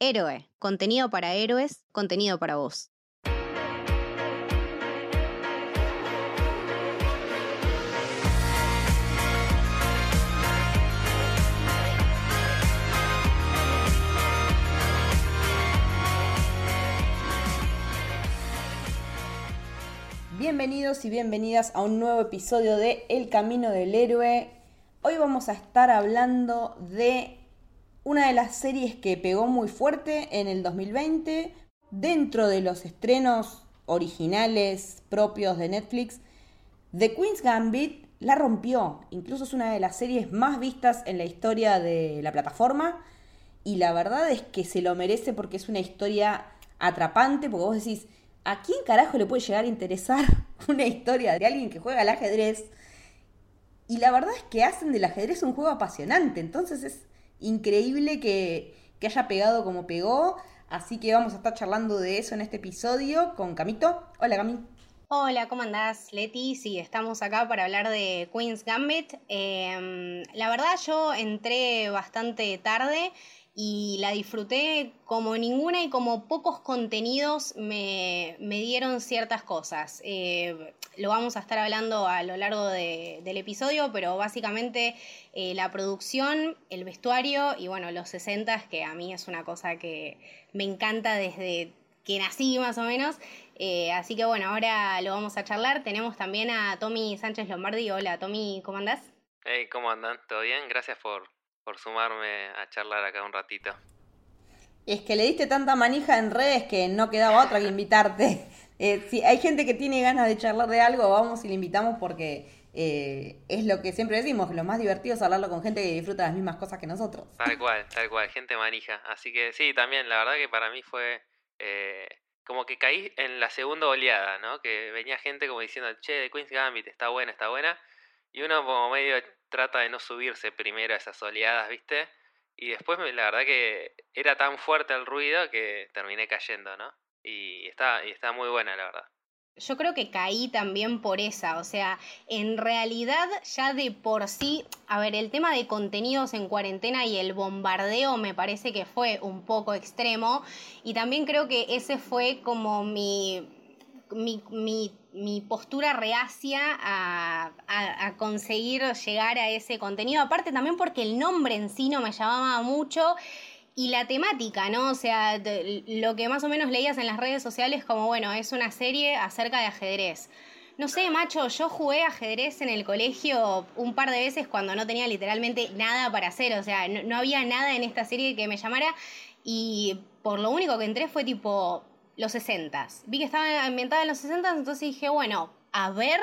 Héroe, contenido para héroes, contenido para vos. Bienvenidos y bienvenidas a un nuevo episodio de El Camino del Héroe. Hoy vamos a estar hablando de una de las series que pegó muy fuerte en el 2020 dentro de los estrenos originales propios de Netflix. The Queen's Gambit la rompió, incluso es una de las series más vistas en la historia de la plataforma y la verdad es que se lo merece porque es una historia atrapante, porque vos decís, ¿a quién carajo le puede llegar a interesar una historia de alguien que juega al ajedrez? Y la verdad es que hacen del ajedrez un juego apasionante, entonces es increíble que, haya pegado como pegó, así que vamos a estar charlando de eso en este episodio con Camito. Hola Cami. Hola, ¿cómo andás, Leti? Sí, estamos acá para hablar de Queen's Gambit. Em, la verdad yo entré bastante tarde y la disfruté como ninguna y como pocos contenidos me, dieron ciertas cosas. Eh, lo vamos a estar hablando a lo largo del episodio, pero básicamente eh, la producción, el vestuario y bueno, los 60 que a mí es una cosa que me encanta desde que nací más o menos. Eh, así que bueno, ahora lo vamos a charlar. Tenemos también a Tommy Sánchez Lombardi. Hola Tommy, ¿cómo andás? Hey, ¿cómo andan? ¿Todo bien? Gracias por, por sumarme a charlar acá un ratito. Es que le diste tanta manija en redes que no quedaba otra que invitarte. Eh, si hay gente que tiene ganas de charlar de algo, vamos y le invitamos porque eh, es lo que siempre decimos, lo más divertido es hablarlo con gente que disfruta las mismas cosas que nosotros. Tal cual, tal cual, gente manija. Así que sí, también, la verdad que para mí fue eh, como que caí en la segunda oleada, ¿no? Que venía gente como diciendo, che, de Queen's Gambit está buena, está buena. Y uno como medio trata de no subirse primero a esas oleadas, ¿viste? Y después la verdad que era tan fuerte el ruido que terminé cayendo, ¿no? Y está, está muy buena, la verdad. Yo creo que caí también por esa, o sea, en realidad ya de por sí, a ver, el tema de contenidos en cuarentena y el bombardeo me parece que fue un poco extremo y también creo que ese fue como mi, mi, mi mi postura reacia a, conseguir llegar a ese contenido. Aparte también porque el nombre en sí no me llamaba mucho y la temática, ¿no? O sea, lo que más o menos leías en las redes sociales como, bueno, es una serie acerca de ajedrez. No sé, macho, yo jugué ajedrez en el colegio un par de veces cuando no tenía literalmente nada para hacer, o sea, no había nada en esta serie que me llamara y por lo único que entré fue tipo, los 60. Vi que estaba ambientada en los 60, entonces dije, bueno, a ver.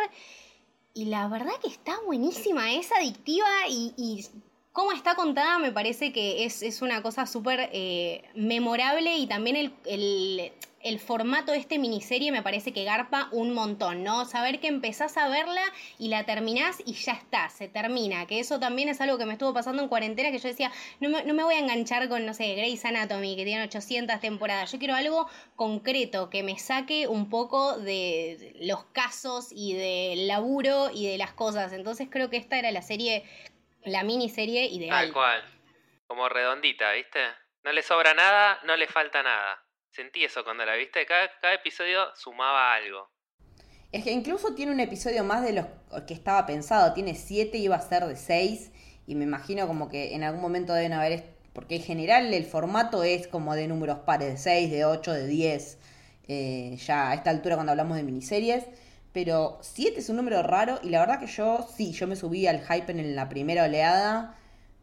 Y la verdad que está buenísima, es adictiva y, y cómo está contada me parece que es, una cosa súper eh, memorable y también el formato de este miniserie me parece que garpa un montón, ¿no? Saber que empezás a verla y la terminás y ya está, se termina. Que eso también es algo que me estuvo pasando en cuarentena, que yo decía, no me, no me voy a enganchar con, no sé, Grey's Anatomy, que tiene 800 temporadas. Yo quiero algo concreto, que me saque un poco de los casos y del laburo y de las cosas. Entonces creo que esta era la serie, la miniserie ideal. Tal cual. Como redondita, ¿viste? No le sobra nada, no le falta nada. Sentí eso cuando la viste. Cada, cada episodio sumaba algo. Es que incluso tiene un episodio más de los que estaba pensado. Tiene siete iba a ser de seis. Y me imagino como que en algún momento deben haber. Porque en general el formato es como de números pares, de seis, de ocho, de diez. Eh, ya a esta altura cuando hablamos de miniseries. Pero siete es un número raro. Y la verdad que yo, sí, yo me subí al hype en la primera oleada.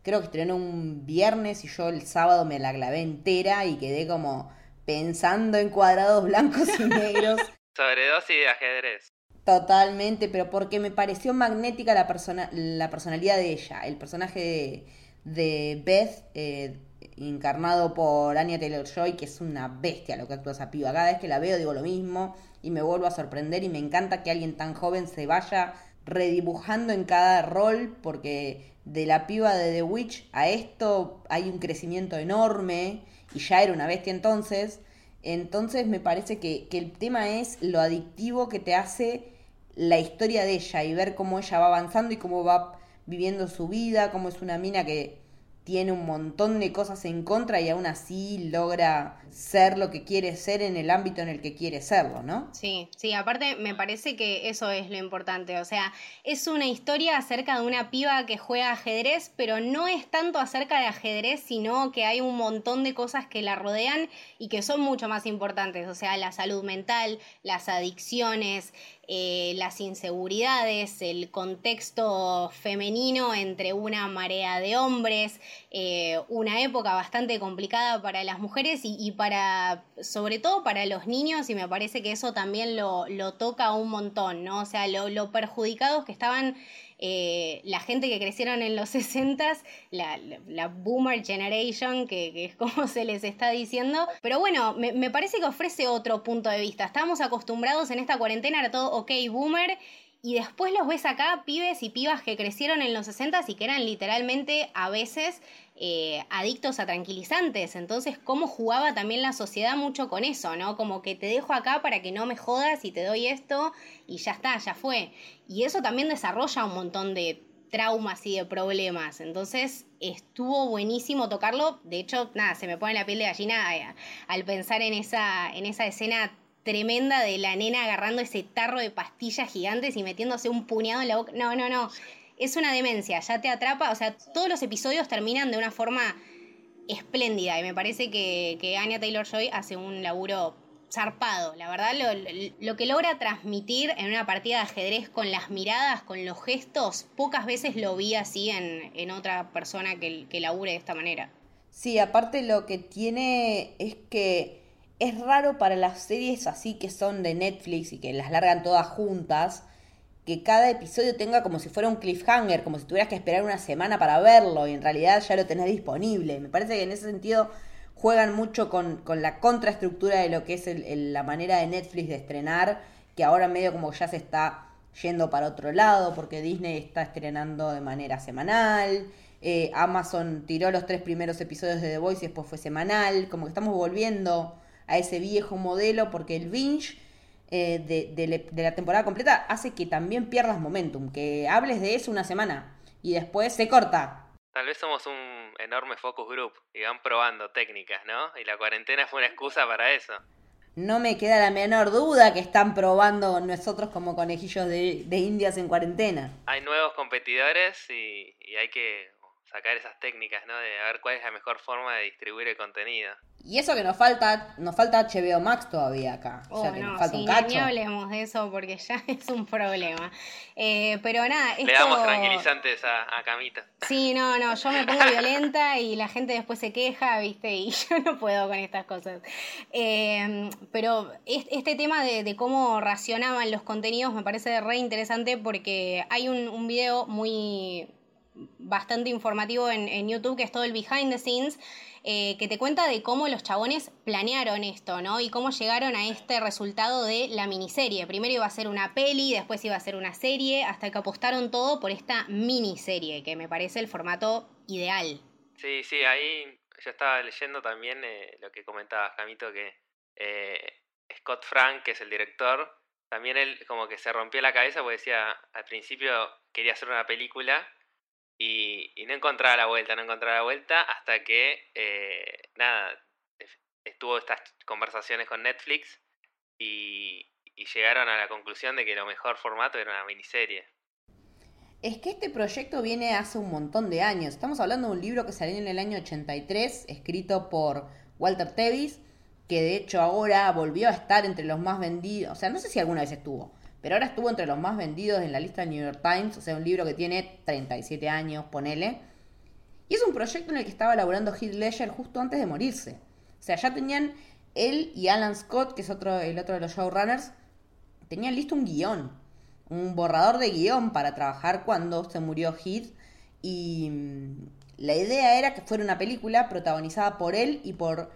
Creo que estrenó un viernes y yo el sábado me la clavé entera y quedé como pensando en cuadrados blancos y negros. Sobredosis de ajedrez. Totalmente, pero porque me pareció magnética la, persona, la personalidad de ella, el personaje de, Beth, eh, encarnado por Anya Taylor Joy, que es una bestia lo que actúa esa piba. Cada vez que la veo digo lo mismo y me vuelvo a sorprender y me encanta que alguien tan joven se vaya redibujando en cada rol, porque de la piba de The Witch a esto hay un crecimiento enorme y ya era una bestia entonces. Entonces me parece que, el tema es lo adictivo que te hace la historia de ella y ver cómo ella va avanzando y cómo va viviendo su vida, cómo es una mina que tiene un montón de cosas en contra y aún así logra ser lo que quiere ser en el ámbito en el que quiere serlo, ¿no? Sí, sí, aparte me parece que eso es lo importante, o sea, es una historia acerca de una piba que juega ajedrez, pero no es tanto acerca de ajedrez, sino que hay un montón de cosas que la rodean y que son mucho más importantes, o sea, la salud mental, las adicciones, eh, las inseguridades, el contexto femenino entre una marea de hombres, eh, una época bastante complicada para las mujeres y, para, sobre todo para los niños, y me parece que eso también lo, toca un montón, ¿no? O sea, lo, lo perjudicados que estaban eh, la gente que crecieron en los 60, la, la, boomer generation, que, es como se les está diciendo. Pero bueno, me, parece que ofrece otro punto de vista. Estamos acostumbrados en esta cuarentena a todo, ok, boomer, y después los ves acá, pibes y pibas que crecieron en los 60 y que eran literalmente a veces eh, adictos a tranquilizantes. Entonces, cómo jugaba también la sociedad mucho con eso, ¿no? Como que te dejo acá para que no me jodas y te doy esto y ya está, ya fue. Y eso también desarrolla un montón de traumas y de problemas. Entonces estuvo buenísimo tocarlo. De hecho, nada, se me pone la piel de gallina eh, al pensar en esa, en esa escena tremenda de la nena agarrando ese tarro de pastillas gigantes y metiéndose un puñado en la boca. No, no, no. Es una demencia, ya te atrapa. O sea, todos los episodios terminan de una forma espléndida y me parece que, que Anya Taylor Joy hace un laburo zarpado. La verdad, lo, que logra transmitir en una partida de ajedrez con las miradas, con los gestos, pocas veces lo vi así en, en otra persona que, que labure de esta manera. Sí, aparte lo que tiene es que es raro para las series así que son de Netflix y que las largan todas juntas, que cada episodio tenga como si fuera un cliffhanger, como si tuvieras que esperar una semana para verlo y en realidad ya lo tenés disponible. Me parece que en ese sentido juegan mucho con, la contraestructura de lo que es la manera de Netflix de estrenar, que ahora medio como ya se está yendo para otro lado, porque Disney está estrenando de manera semanal, eh, Amazon tiró los tres primeros episodios de The Voice y después fue semanal, como que estamos volviendo a ese viejo modelo porque el binge eh, de, la temporada completa hace que también pierdas momentum, que hables de eso una semana y después se corta. Tal vez somos un enorme focus group y van probando técnicas, ¿no? Y la cuarentena fue una excusa para eso. No me queda la menor duda que están probando nosotros como conejillos de, indias en cuarentena. Hay nuevos competidores y, y hay que sacar esas técnicas, ¿no? De ver cuál es la mejor forma de distribuir el contenido. Y eso que nos falta, nos falta HBO Max todavía acá. o sea, que nos falta un cacho. No hablemos de eso porque ya es un problema. Eh, pero nada, Le damos tranquilizantes a, a, Camita. Sí, no, no, yo me pongo violenta y la gente después se queja, ¿viste? Y yo no puedo con estas cosas. Eh, pero este tema de, cómo racionaban los contenidos me parece re interesante porque hay un, un video muy bastante informativo en, YouTube, que es todo el behind the scenes, eh, que te cuenta de cómo los chabones planearon esto, ¿no? Y cómo llegaron a este resultado de la miniserie. Primero iba a ser una peli, después iba a ser una serie, hasta que apostaron todo por esta miniserie, que me parece el formato ideal. Sí, sí, ahí yo estaba leyendo también eh, lo que comentaba Camito, que eh, Scott Frank, que es el director, también él como que se rompió la cabeza porque decía, al principio quería hacer una película y, no encontraba la vuelta, no encontraba la vuelta hasta que, eh, nada, estuvo estas conversaciones con Netflix y, llegaron a la conclusión de que lo mejor formato era una miniserie. Es que este proyecto viene hace un montón de años. Estamos hablando de un libro que salió en el año 83, escrito por Walter Tevis, que de hecho ahora volvió a estar entre los más vendidos. O sea, no sé si alguna vez estuvo, pero ahora estuvo entre los más vendidos en la lista del New York Times, o sea, un libro que tiene 37 años, ponele. Y es un proyecto en el que estaba elaborando Heath Ledger justo antes de morirse. O sea, ya tenían él y Alan Scott, que es otro, el otro de los showrunners, tenían listo un guion, un borrador de guion para trabajar cuando se murió Heath. Y mm, la idea era que fuera una película protagonizada por él y por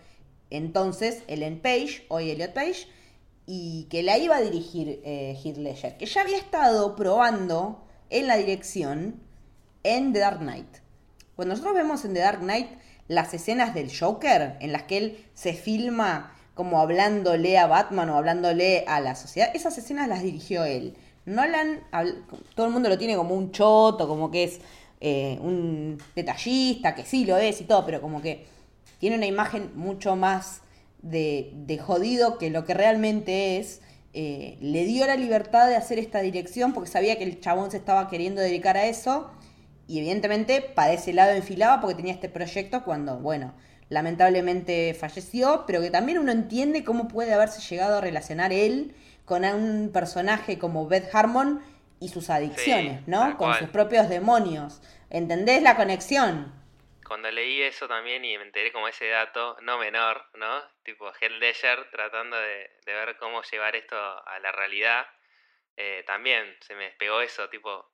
entonces Ellen Page, hoy Elliot Page, y que la iba a dirigir eh, Ledger, que ya había estado probando en la dirección en The Dark Knight. Cuando nosotros vemos en The Dark Knight las escenas del Joker, en las que él se filma como hablándole a Batman o hablándole a la sociedad, esas escenas las dirigió él. Nolan, todo el mundo lo tiene como un choto, como que es eh, un detallista, que sí lo es y todo, pero como que tiene una imagen mucho más de, de jodido que lo que realmente es. Eh, le dio la libertad de hacer esta dirección porque sabía que el chabón se estaba queriendo dedicar a eso y evidentemente para ese lado enfilaba porque tenía este proyecto cuando, bueno, lamentablemente falleció, pero que también uno entiende cómo puede haberse llegado a relacionar él con un personaje como Beth Harmon y sus adicciones, ¿no? Con sus propios demonios. ¿Entendés la conexión? Cuando leí eso también y me enteré como ese dato, no menor, ¿no? Tipo Hell Ledger tratando de, ver cómo llevar esto a la realidad, eh, también se me despegó eso, tipo,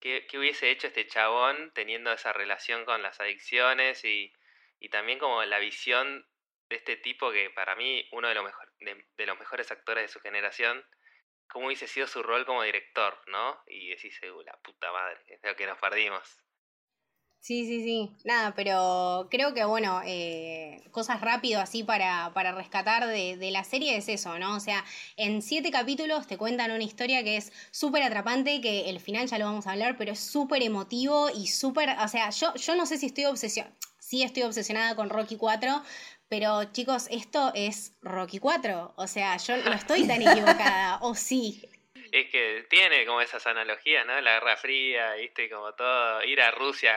¿qué, ¿qué, hubiese hecho este chabón teniendo esa relación con las adicciones y, y también como la visión de este tipo que para mí uno de los, mejor, de, los mejores actores de su generación, cómo hubiese sido su rol como director, ¿no? Y decís, la puta madre, es lo que nos perdimos. Sí, sí, sí. Nada, pero creo que, bueno, eh, cosas rápido así para, para rescatar de, de, la serie es eso, ¿no? O sea, en siete capítulos te cuentan una historia que es súper atrapante, que el final ya lo vamos a hablar, pero es súper emotivo y súper, o sea, yo, yo no sé si estoy obsesionada, sí estoy obsesionada con Rocky 4, pero chicos, esto es Rocky 4. O sea, yo no estoy tan equivocada, o sí. Es que tiene como esas analogías, ¿no? La Guerra Fría, ¿viste? Como todo, ir a Rusia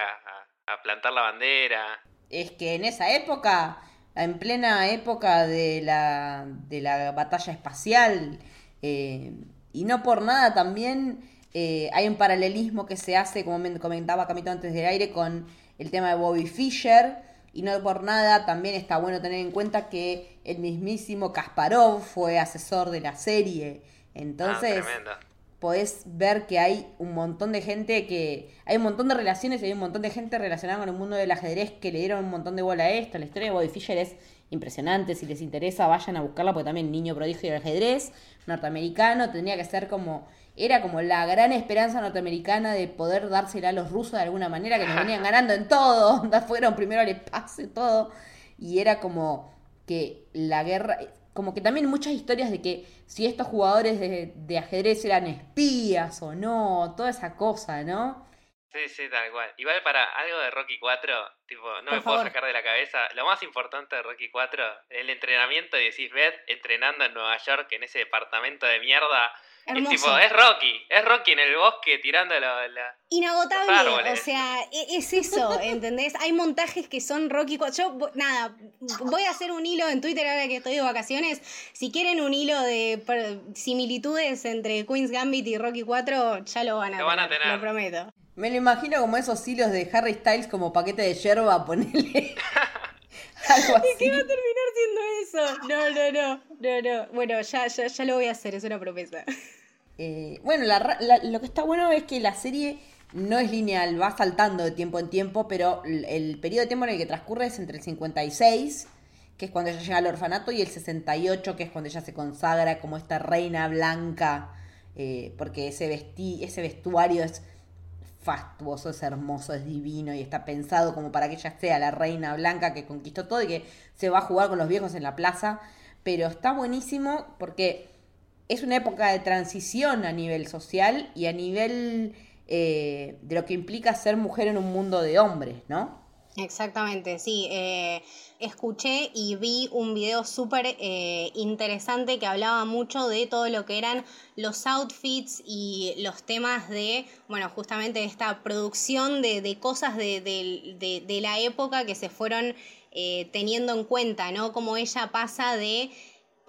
a, plantar la bandera. Es que en esa época, en plena época de la, de la batalla espacial, eh, y no por nada también eh, hay un paralelismo que se hace, como me comentaba Camito antes del aire, con el tema de Bobby Fischer y no por nada, también está bueno tener en cuenta que el mismísimo Kasparov fue asesor de la serie. Entonces, ah, podés ver que hay un montón de gente que. Hay un montón de relaciones y hay un montón de gente relacionada con el mundo del ajedrez que le dieron un montón de bola a esto. La historia de Bobby Fischer es impresionante. Si les interesa, vayan a buscarla, porque también niño prodigio del ajedrez norteamericano tendría que ser como era como la gran esperanza norteamericana de poder dársela a los rusos de alguna manera, que nos venían ganando en todo, fueron primero al espacio y todo, y era como que la guerra, como que también muchas historias de que si estos jugadores de, de ajedrez eran espías o no, toda esa cosa, ¿no? Sí, sí, tal cual. Igual para algo de Rocky 4, tipo, no me puedo sacar de la cabeza. Lo más importante de Rocky 4, el entrenamiento de decís Beth entrenando en Nueva York en ese departamento de mierda tipo, es Rocky, es Rocky en el bosque tirando la... Inagotable, o sea, e, es eso, ¿entendés? Hay montajes que son Rocky. Yo, nada, voy a hacer un hilo en Twitter ahora que estoy de vacaciones. Si quieren un hilo de similitudes entre Queen's Gambit y Rocky 4, ya lo van a, lo van a tener, lo prometo. Me lo imagino como esos hilos de Harry Styles como paquete de yerba, ponerle... Algo así. ¿Y qué va a terminar siendo eso? No, no, no, no, no. Bueno, ya, ya, ya lo voy a hacer, es una promesa. Eh, bueno, lo que está bueno es que la serie no es lineal, va saltando de tiempo en tiempo, pero el, periodo de tiempo en el que transcurre es entre el 56, que es cuando ella llega al orfanato, y el 68, que es cuando ella se consagra como esta reina blanca, eh, porque ese, vesti ese vestuario es fastuoso, es hermoso, es divino y está pensado como para que ella sea la reina blanca que conquistó todo y que se va a jugar con los viejos en la plaza. Pero está buenísimo porque es una época de transición a nivel social y a nivel eh, de lo que implica ser mujer en un mundo de hombres, ¿no? Exactamente, sí. Eh, escuché y vi un video súper eh, interesante que hablaba mucho de todo lo que eran los outfits y los temas de, bueno, justamente esta producción de, cosas de, de, la época que se fueron teniendo en cuenta, ¿no? Como ella pasa de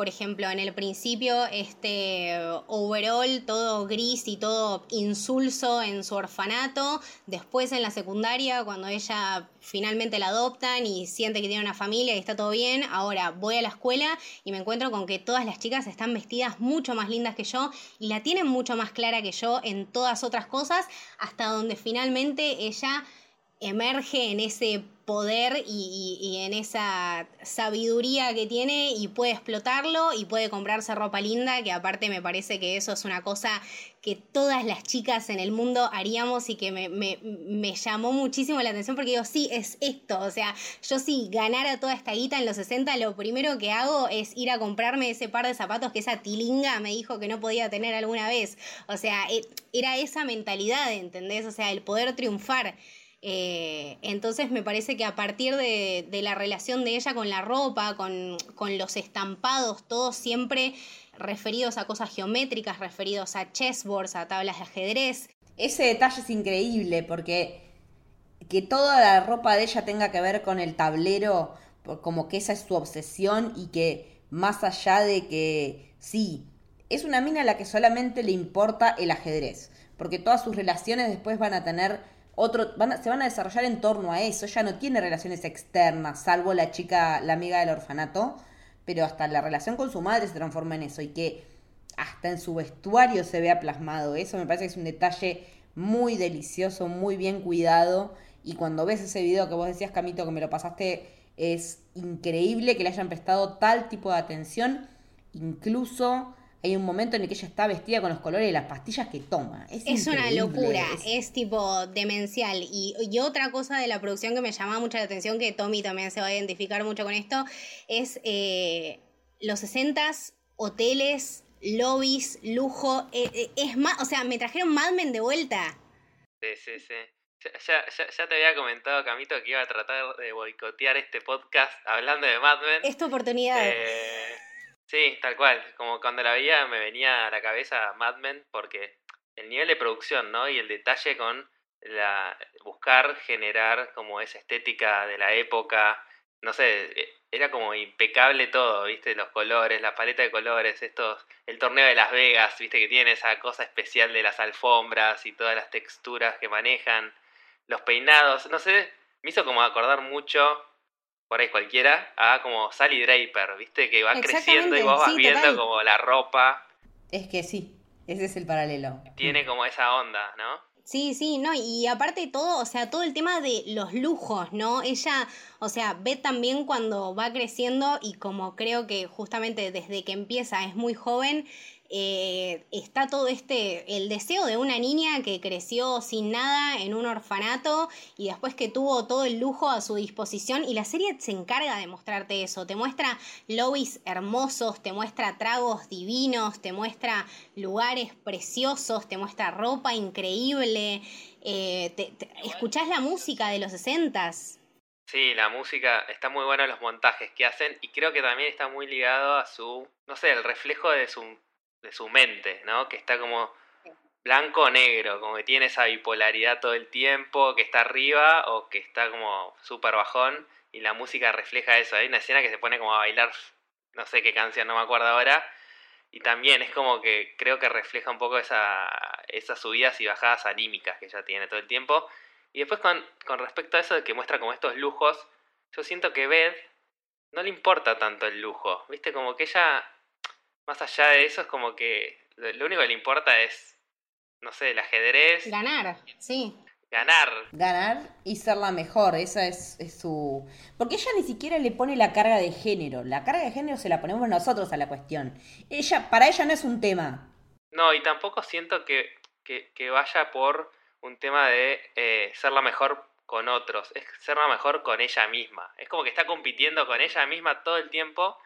por ejemplo, en el principio, este overall todo gris y todo insulso en su orfanato. Después en la secundaria, cuando ella finalmente la adoptan y siente que tiene una familia y está todo bien, ahora voy a la escuela y me encuentro con que todas las chicas están vestidas mucho más lindas que yo y la tienen mucho más clara que yo en todas otras cosas, hasta donde finalmente ella emerge en ese poder y, en esa sabiduría que tiene y puede explotarlo y puede comprarse ropa linda, que aparte me parece que eso es una cosa que todas las chicas en el mundo haríamos y que me, llamó muchísimo la atención porque digo, sí, es esto, o sea, yo si ganara toda esta guita en los 60, lo primero que hago es ir a comprarme ese par de zapatos que esa tilinga me dijo que no podía tener alguna vez, o sea, e, era esa mentalidad, ¿entendés? O sea, el poder triunfar. Eh, entonces me parece que a partir de, la relación de ella con la ropa, con, los estampados, todos siempre referidos a cosas geométricas, referidos a chessboards, a tablas de ajedrez. Ese detalle es increíble porque que toda la ropa de ella tenga que ver con el tablero, como que esa es su obsesión y que más allá de que sí, es una mina a la que solamente le importa el ajedrez, porque todas sus relaciones después van a tener otro, se van a desarrollar en torno a eso. Ella no tiene relaciones externas, salvo la chica, la amiga del orfanato, pero hasta la relación con su madre se transforma en eso y que hasta en su vestuario se vea plasmado. Eso me parece que es un detalle muy delicioso, muy bien cuidado. Y cuando ves ese video que vos decías, Camito, que me lo pasaste, es increíble que le hayan prestado tal tipo de atención. Incluso hay un momento en el que ella está vestida con los colores de las pastillas que toma. Es, una locura, es... tipo demencial. Y, otra cosa de la producción que me llama mucho la atención, que Tommy también se va a identificar mucho con esto, es eh, los 60s, hoteles, lobbies, lujo. Eh, eh, es más, o sea, me trajeron Mad Men de vuelta. Sí, sí, sí. Ya, ya, te había comentado, Camito, que iba a tratar de boicotear este podcast hablando de Mad Men. Esta oportunidad. Sí, tal cual. Como cuando la veía me venía a la cabeza Mad Men porque el nivel de producción, ¿no? Y el detalle con la buscar generar como esa estética de la época, no sé, e, era como impecable todo, ¿viste? Los colores, la paleta de colores, estos el torneo de Las Vegas, ¿viste? que tiene esa cosa especial de las alfombras y todas las texturas que manejan, los peinados, no sé, me hizo como acordar mucho por ahí cualquiera, a como Sally Draper, ¿viste? Que va creciendo y vos vas viendo como la ropa. Es que sí, ese es el paralelo. Tiene como esa onda, ¿no? Sí, sí, no, y aparte todo, o sea, todo el tema de los lujos, ¿no? Ella, o sea, ve también cuando va creciendo y como creo que justamente desde que empieza es muy joven, eh, está todo este, el deseo de una niña que creció sin nada en un orfanato y después que tuvo todo el lujo a su disposición y la serie se encarga de mostrarte eso, te muestra lobbies hermosos, te muestra tragos divinos, te muestra lugares preciosos, te muestra ropa increíble, eh, te, escuchás la música de los sesentas. Sí, la música está muy buena los montajes que hacen y creo que también está muy ligado a su, no sé, el reflejo de su de su mente, ¿no? Que está como blanco o negro, como que tiene esa bipolaridad todo el tiempo, que está arriba o que está como súper bajón y la música refleja eso. Hay una escena que se pone como a bailar, no sé qué canción, no me acuerdo ahora, y también es como que creo que refleja un poco esa, esas subidas y bajadas anímicas que ella tiene todo el tiempo. Y después con, con respecto a eso de que muestra como estos lujos, yo siento que Beth no le importa tanto el lujo, ¿viste? Como que ella más allá de eso es como que lo único que le importa es, no sé, el ajedrez. Ganar, sí. Ganar. Ganar y ser la mejor, esa es, su... Porque ella ni siquiera le pone la carga de género, la carga de género se la ponemos nosotros a la cuestión. Ella, para ella no es un tema. No, y tampoco siento que, que, vaya por un tema de eh, ser la mejor con otros, es ser la mejor con ella misma. Es como que está compitiendo con ella misma todo el tiempo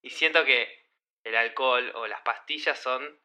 y siento que el alcohol o las pastillas son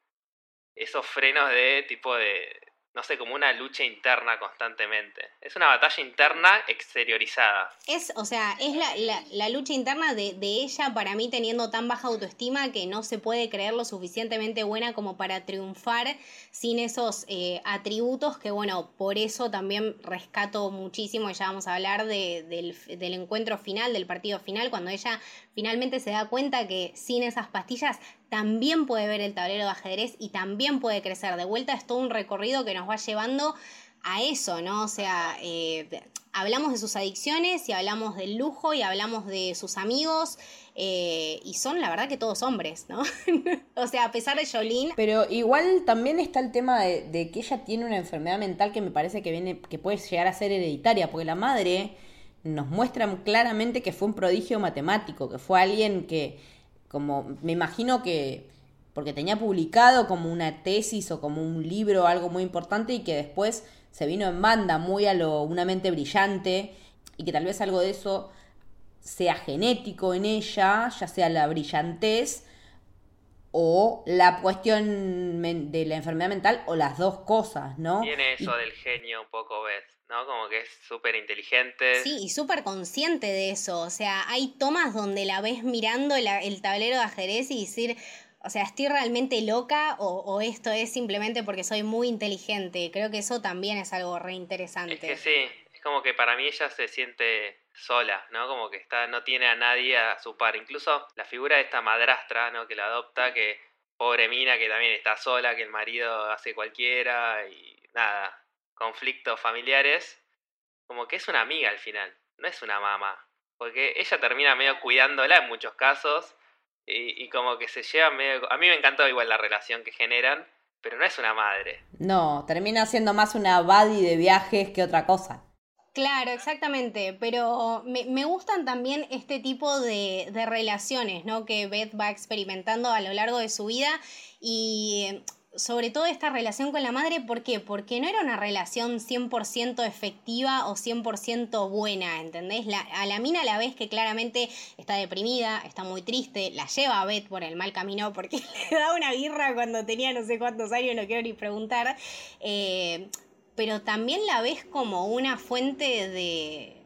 esos frenos de tipo de, no sé, como una lucha interna constantemente. Es una batalla interna exteriorizada. Es, o sea, es la, la, lucha interna de, de, ella para mí teniendo tan baja autoestima que no se puede creer lo suficientemente buena como para triunfar sin esos eh, atributos que, bueno, por eso también rescato muchísimo, y ya vamos a hablar de, del, encuentro final, del partido final, cuando ella finalmente se da cuenta que sin esas pastillas también puede ver el tablero de ajedrez y también puede crecer. De vuelta es todo un recorrido que nos va llevando a eso, ¿no? O sea, eh, hablamos de sus adicciones y hablamos del lujo y hablamos de sus amigos eh, y son la verdad que todos hombres, ¿no? o sea, a pesar de Jolene. Pero igual también está el tema de, que ella tiene una enfermedad mental que me parece que viene, que puede llegar a ser hereditaria, porque la madre nos muestra claramente que fue un prodigio matemático, que fue alguien que, como me imagino que porque tenía publicado como una tesis o como un libro algo muy importante y que después se vino en banda muy a lo una mente brillante y que tal vez algo de eso sea genético en ella, ya sea la brillantez o la cuestión de la enfermedad mental o las dos cosas, ¿no? Tiene eso del genio un poco, ¿ves? ¿no? Como que es súper inteligente. Sí, y súper consciente de eso. O sea, hay tomas donde la ves mirando el tablero de ajedrez y decir, o sea, ¿estoy realmente loca o, esto es simplemente porque soy muy inteligente? Creo que eso también es algo reinteresante. Es que sí, es como que para mí ella se siente sola, ¿no? Como que está, no tiene a nadie a su par. Incluso la figura de esta madrastra, ¿no? Que la adopta, que pobre mina que también está sola, que el marido hace cualquiera y nada, conflictos familiares. Como que es una amiga al final, no es una mamá. Porque ella termina medio cuidándola en muchos casos y, como que se lleva medio... A mí me encantó igual la relación que generan, pero no es una madre. No, termina siendo más una buddy de viajes que otra cosa. Claro, exactamente, pero me, me gustan también este tipo de, de, relaciones, ¿no? Que Beth va experimentando a lo largo de su vida y sobre todo esta relación con la madre, ¿por qué? Porque no era una relación 100% efectiva o 100% buena, ¿entendés? La, a la mina la vez que claramente está deprimida, está muy triste, la lleva a Beth por el mal camino porque le da una guirra cuando tenía no sé cuántos años, no quiero ni preguntar, eh, pero también la ves como una fuente de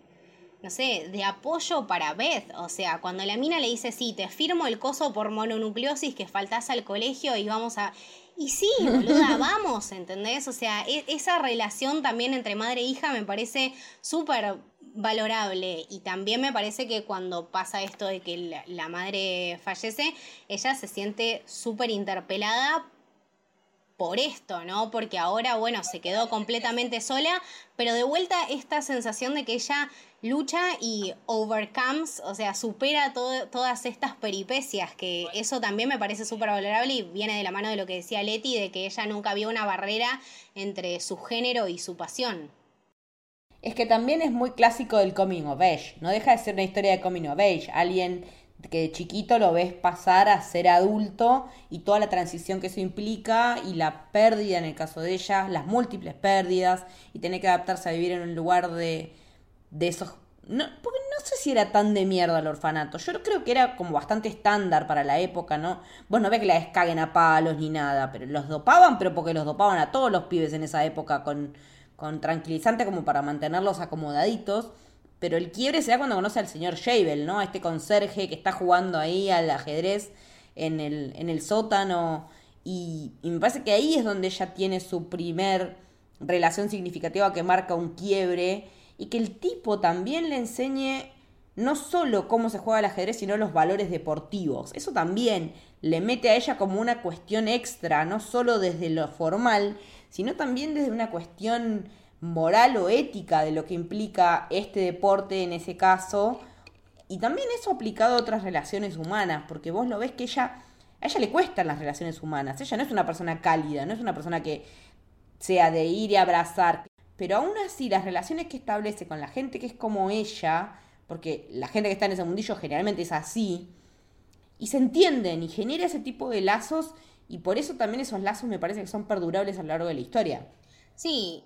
no sé, de apoyo para Beth. O sea, cuando la mina le dice, sí, te firmo el coso por mononucleosis que faltás al colegio y vamos a... Y sí, boluda, vamos, ¿entendés? O sea, e, esa relación también entre madre e hija me parece súper valorable y también me parece que cuando pasa esto de que la, madre fallece, ella se siente súper interpelada por esto, ¿no? Porque ahora, bueno, se quedó completamente sola, pero de vuelta esta sensación de que ella lucha y overcomes, o sea, supera todas estas peripecias, que eso también me parece súper valorable y viene de la mano de lo que decía Leti, de que ella nunca vio una barrera entre su género y su pasión. Es que también es muy clásico del coming of age, no deja de ser una historia de coming of age, alguien que de chiquito lo ves pasar a ser adulto y toda la transición que eso implica y la pérdida en el caso de ella, las múltiples pérdidas y tener que adaptarse a vivir en un lugar de de esos... No, porque no sé si era tan de mierda el orfanato. Yo creo que era como bastante estándar para la época, ¿no? Vos no ves que la descaguen a palos ni nada, pero los dopaban, pero porque los dopaban a todos los pibes en esa época con, con tranquilizante como para mantenerlos acomodaditos. Pero el quiebre se da cuando conoce al señor Shavel, ¿no? A este conserje que está jugando ahí al ajedrez en el, en el sótano. Y, y me parece que ahí es donde ella tiene su primer relación significativa que marca un quiebre y que el tipo también le enseñe no solo cómo se juega el ajedrez, sino los valores deportivos. Eso también le mete a ella como una cuestión extra, no solo desde lo formal, sino también desde una cuestión moral o ética de lo que implica este deporte en ese caso. Y también eso aplicado a otras relaciones humanas, porque vos lo ves que ella, a ella le cuestan las relaciones humanas. Ella no es una persona cálida, no es una persona que sea de ir y abrazar. Pero aún así, las relaciones que establece con la gente que es como ella, porque la gente que está en ese mundillo generalmente es así, y se entienden y genera ese tipo de lazos, y por eso también esos lazos me parece que son perdurables a lo largo de la historia. Sí,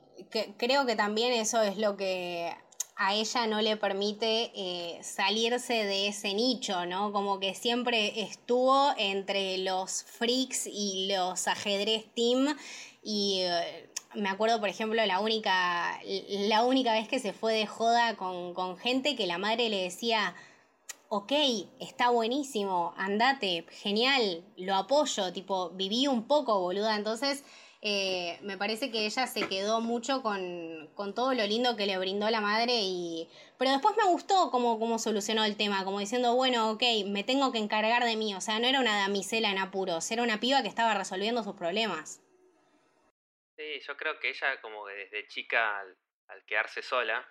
creo que también eso es lo que a ella no le permite eh, salirse de ese nicho, ¿no? Como que siempre estuvo entre los freaks y los ajedrez team y eh, me acuerdo, por ejemplo, la única, la única vez que se fue de joda con, con gente que la madre le decía, ok, está buenísimo, andate, genial, lo apoyo, tipo, viví un poco, boluda. Entonces, eh, me parece que ella se quedó mucho con, con, todo lo lindo que le brindó la madre y... Pero después me gustó cómo, cómo solucionó el tema, como diciendo, bueno, ok, me tengo que encargar de mí. O sea, no era una damisela en apuros, era una piba que estaba resolviendo sus problemas. Sí, yo creo que ella como que desde chica al, quedarse sola,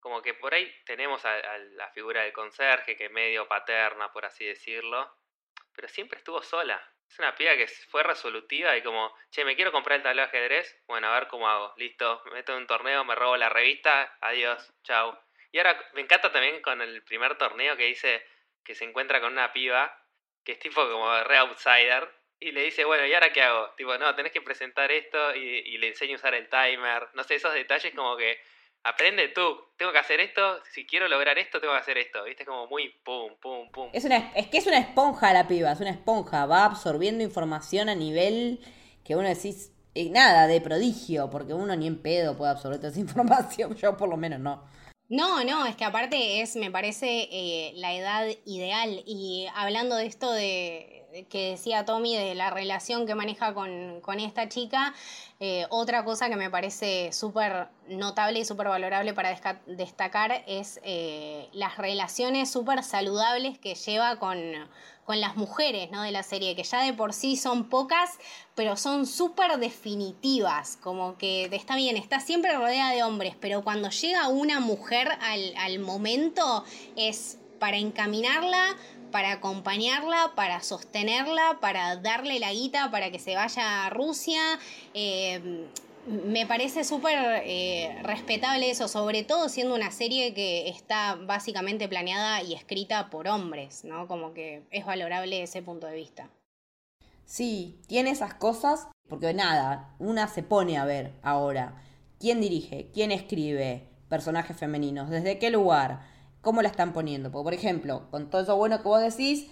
como que por ahí tenemos a, la figura del conserje, que medio paterna, por así decirlo, pero siempre estuvo sola. Es una piba que fue resolutiva y como, che, me quiero comprar el tablero de ajedrez, bueno, a ver cómo hago, listo, me meto en un torneo, me robo la revista, adiós, chau. Y ahora me encanta también con el primer torneo que dice que se encuentra con una piba que es tipo como re outsider y le dice, bueno, ¿y ahora qué hago? Tipo, no, tenés que presentar esto y, y le enseño a usar el timer. No sé, esos detalles como que aprende tú, tengo que hacer esto, si quiero lograr esto, tengo que hacer esto, ¿viste? Como muy pum, pum, pum. Es, una, es que es una esponja la piba, es una esponja, va absorbiendo información a nivel que uno decís, eh, nada, de prodigio, porque uno ni en pedo puede absorber toda esa información, yo por lo menos no. No, no, es que aparte es, me parece, eh, la edad ideal. Y hablando de esto de, que decía Tommy de la relación que maneja con, esta chica, eh, otra cosa que me parece súper notable y súper valorable para destacar es eh, las relaciones súper saludables que lleva con, con las mujeres ¿no? de la serie, que ya de por sí son pocas, pero son súper definitivas, como que está bien, está siempre rodeada de hombres, pero cuando llega una mujer al, al momento es para encaminarla para acompañarla, para sostenerla, para darle la guita para que se vaya a Rusia. Eh, me parece súper eh, respetable eso, sobre todo siendo una serie que está básicamente planeada y escrita por hombres, ¿no? Como que es valorable ese punto de vista. Sí, tiene esas cosas, porque nada, una se pone a ver ahora quién dirige, quién escribe personajes femeninos, desde qué lugar, cómo la están poniendo. Porque, por ejemplo, con todo eso bueno que vos decís,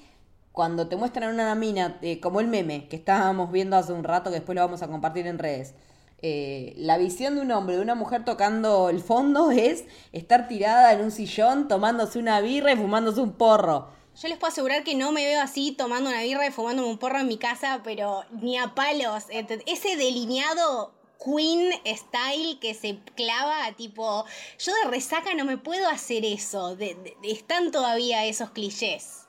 cuando te muestran una mina, eh, como el meme que estábamos viendo hace un rato, que después lo vamos a compartir en redes, eh, la visión de un hombre, de una mujer tocando el fondo es estar tirada en un sillón, tomándose una birra y fumándose un porro. Yo les puedo asegurar que no me veo así tomando una birra y fumándome un porro en mi casa, pero ni a palos. Ese delineado Queen style que se clava, tipo, yo de resaca no me puedo hacer eso, están todavía esos clichés.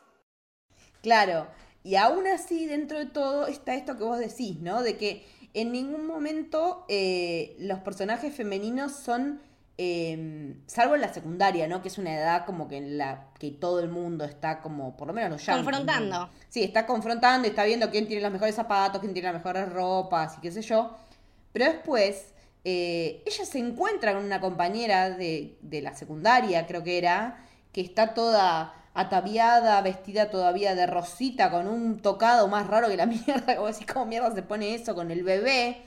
Claro, y aún así dentro de todo está esto que vos decís, ¿no? De que en ningún momento eh, los personajes femeninos son, em, salvo en la secundaria, ¿no? Que es una edad como que en la que todo el mundo está como, por lo menos los Confrontando. Sí, está confrontando, está viendo quién tiene los mejores zapatos, quién tiene las mejores ropas y qué sé yo. Pero después, eh, ella se encuentra con una compañera de, de la secundaria, creo que era, que está toda ataviada, vestida todavía de rosita, con un tocado más raro que la mierda, como decís, ¿cómo mierda se pone eso con el bebé?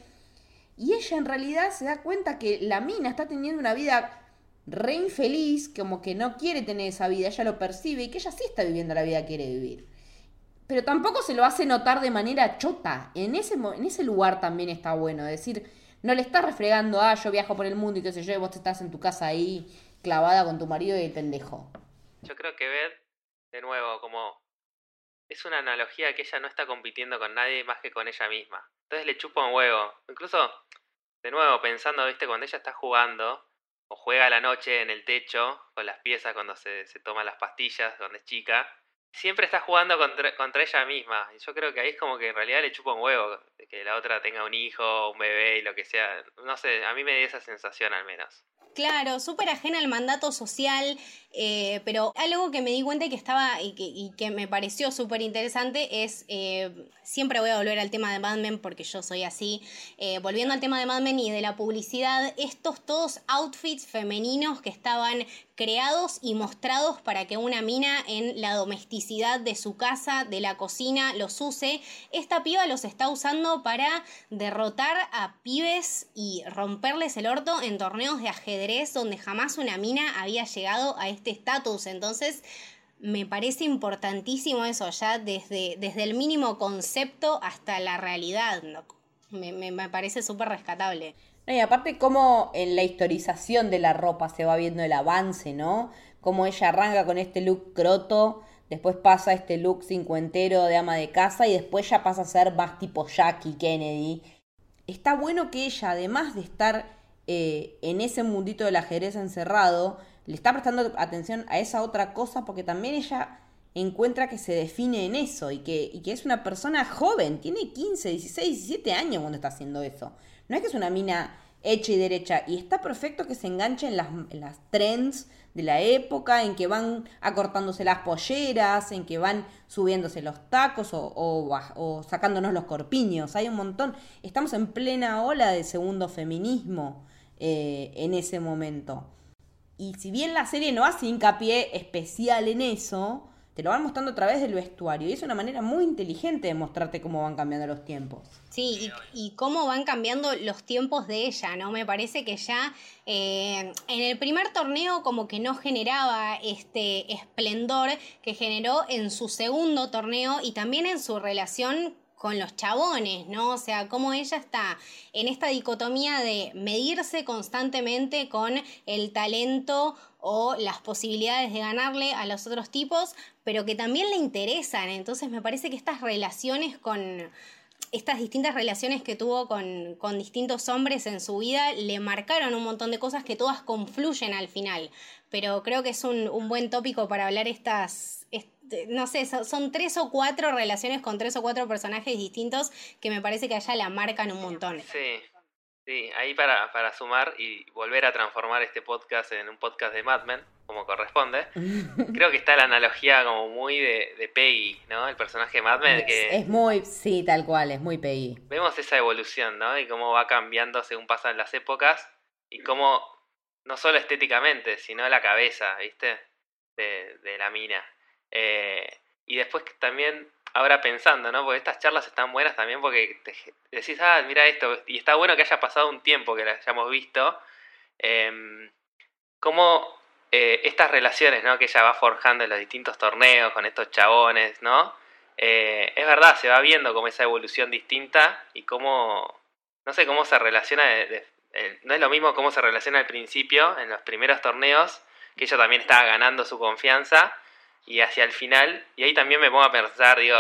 Y ella en realidad se da cuenta que la mina está teniendo una vida re infeliz, como que no quiere tener esa vida, ella lo percibe y que ella sí está viviendo la vida que quiere vivir pero tampoco se lo hace notar de manera chota. En ese, en ese lugar también está bueno. Decir, no le estás refregando, ah, yo viajo por el mundo y qué sé yo, vos estás en tu casa ahí clavada con tu marido y el pendejo. Yo creo que Beth, de nuevo, como es una analogía que ella no está compitiendo con nadie más que con ella misma. Entonces le chupa un huevo. Incluso, de nuevo, pensando, viste, cuando ella está jugando, o juega a la noche en el techo, con las piezas cuando se, se toma las pastillas, cuando es chica, siempre está jugando contra, contra, ella misma. Y yo creo que ahí es como que en realidad le chupa un huevo que la otra tenga un hijo, un bebé y lo que sea. No sé, a mí me da esa sensación al menos. Claro, súper ajena al mandato social, eh, pero algo que me di cuenta que estaba y que, y que me pareció súper interesante es, eh, siempre voy a volver al tema de Mad Men porque yo soy así, eh, volviendo al tema de Mad Men y de la publicidad, estos todos outfits femeninos que estaban creados y mostrados para que una mina en la domesticidad de su casa, de la cocina, los use, esta piba los está usando para derrotar a pibes y romperles el orto en torneos de ajedrez donde jamás una mina había llegado a este estatus. Entonces, me parece importantísimo eso, ya desde, desde el mínimo concepto hasta la realidad. Me, me, parece súper rescatable. Y aparte cómo en la historización de la ropa se va viendo el avance, ¿no? Cómo ella arranca con este look croto, después pasa este look cincuentero de ama de casa y después ya pasa a ser más tipo Jackie Kennedy. Está bueno que ella, además de estar eh, en ese mundito del ajedrez encerrado, le está prestando atención a esa otra cosa porque también ella encuentra que se define en eso y que, y que es una persona joven, tiene 15, 16, 17 años cuando está haciendo eso. No es que es una mina hecha y derecha. Y está perfecto que se enganche en las, las trends de la época, en que van acortándose las polleras, en que van subiéndose los tacos o, o, sacándonos los corpiños. Hay un montón. Estamos en plena ola de segundo feminismo eh, en ese momento. Y si bien la serie no hace hincapié especial en eso, te lo van mostrando a través del vestuario. Y es una manera muy inteligente de mostrarte cómo van cambiando los tiempos. Sí, y, cómo van cambiando los tiempos de ella, ¿no? Me parece que ya eh, en el primer torneo como que no generaba este esplendor que generó en su segundo torneo y también en su relación con los chabones, ¿no? O sea, cómo ella está en esta dicotomía de medirse constantemente con el talento o las posibilidades de ganarle a los otros tipos, pero que también le interesan. Entonces me parece que estas relaciones con estas distintas relaciones que tuvo con, con, distintos hombres en su vida le marcaron un montón de cosas que todas confluyen al final. Pero creo que es un, un buen tópico para hablar estas, no sé, son, tres o cuatro relaciones con tres o cuatro personajes distintos que me parece que allá la marcan un montón. Sí, sí, ahí para, para sumar y volver a transformar este podcast en un podcast de Mad Men, como corresponde, creo que está la analogía como muy de, de Peggy, ¿no? El personaje de Mad Men. Que es muy, sí, tal cual, es muy Peggy. Vemos esa evolución, ¿no? Y cómo va cambiando según pasan las épocas y cómo, no solo estéticamente, sino la cabeza, ¿viste? De, de la mina. Eh, y después también, ahora pensando, ¿no? Porque estas charlas están buenas también porque te decís, ah, mira esto, y está bueno que haya pasado un tiempo que la hayamos visto. Eh, cómo eh, estas relaciones, ¿no? Que ella va forjando en los distintos torneos con estos chabones, ¿no? Eh, es verdad, se va viendo como esa evolución distinta y cómo, no sé, cómo se relaciona, no es lo mismo cómo se relaciona al principio, en los primeros torneos, que ella también estaba ganando su confianza, y hacia el final, y ahí también me pongo a pensar, digo,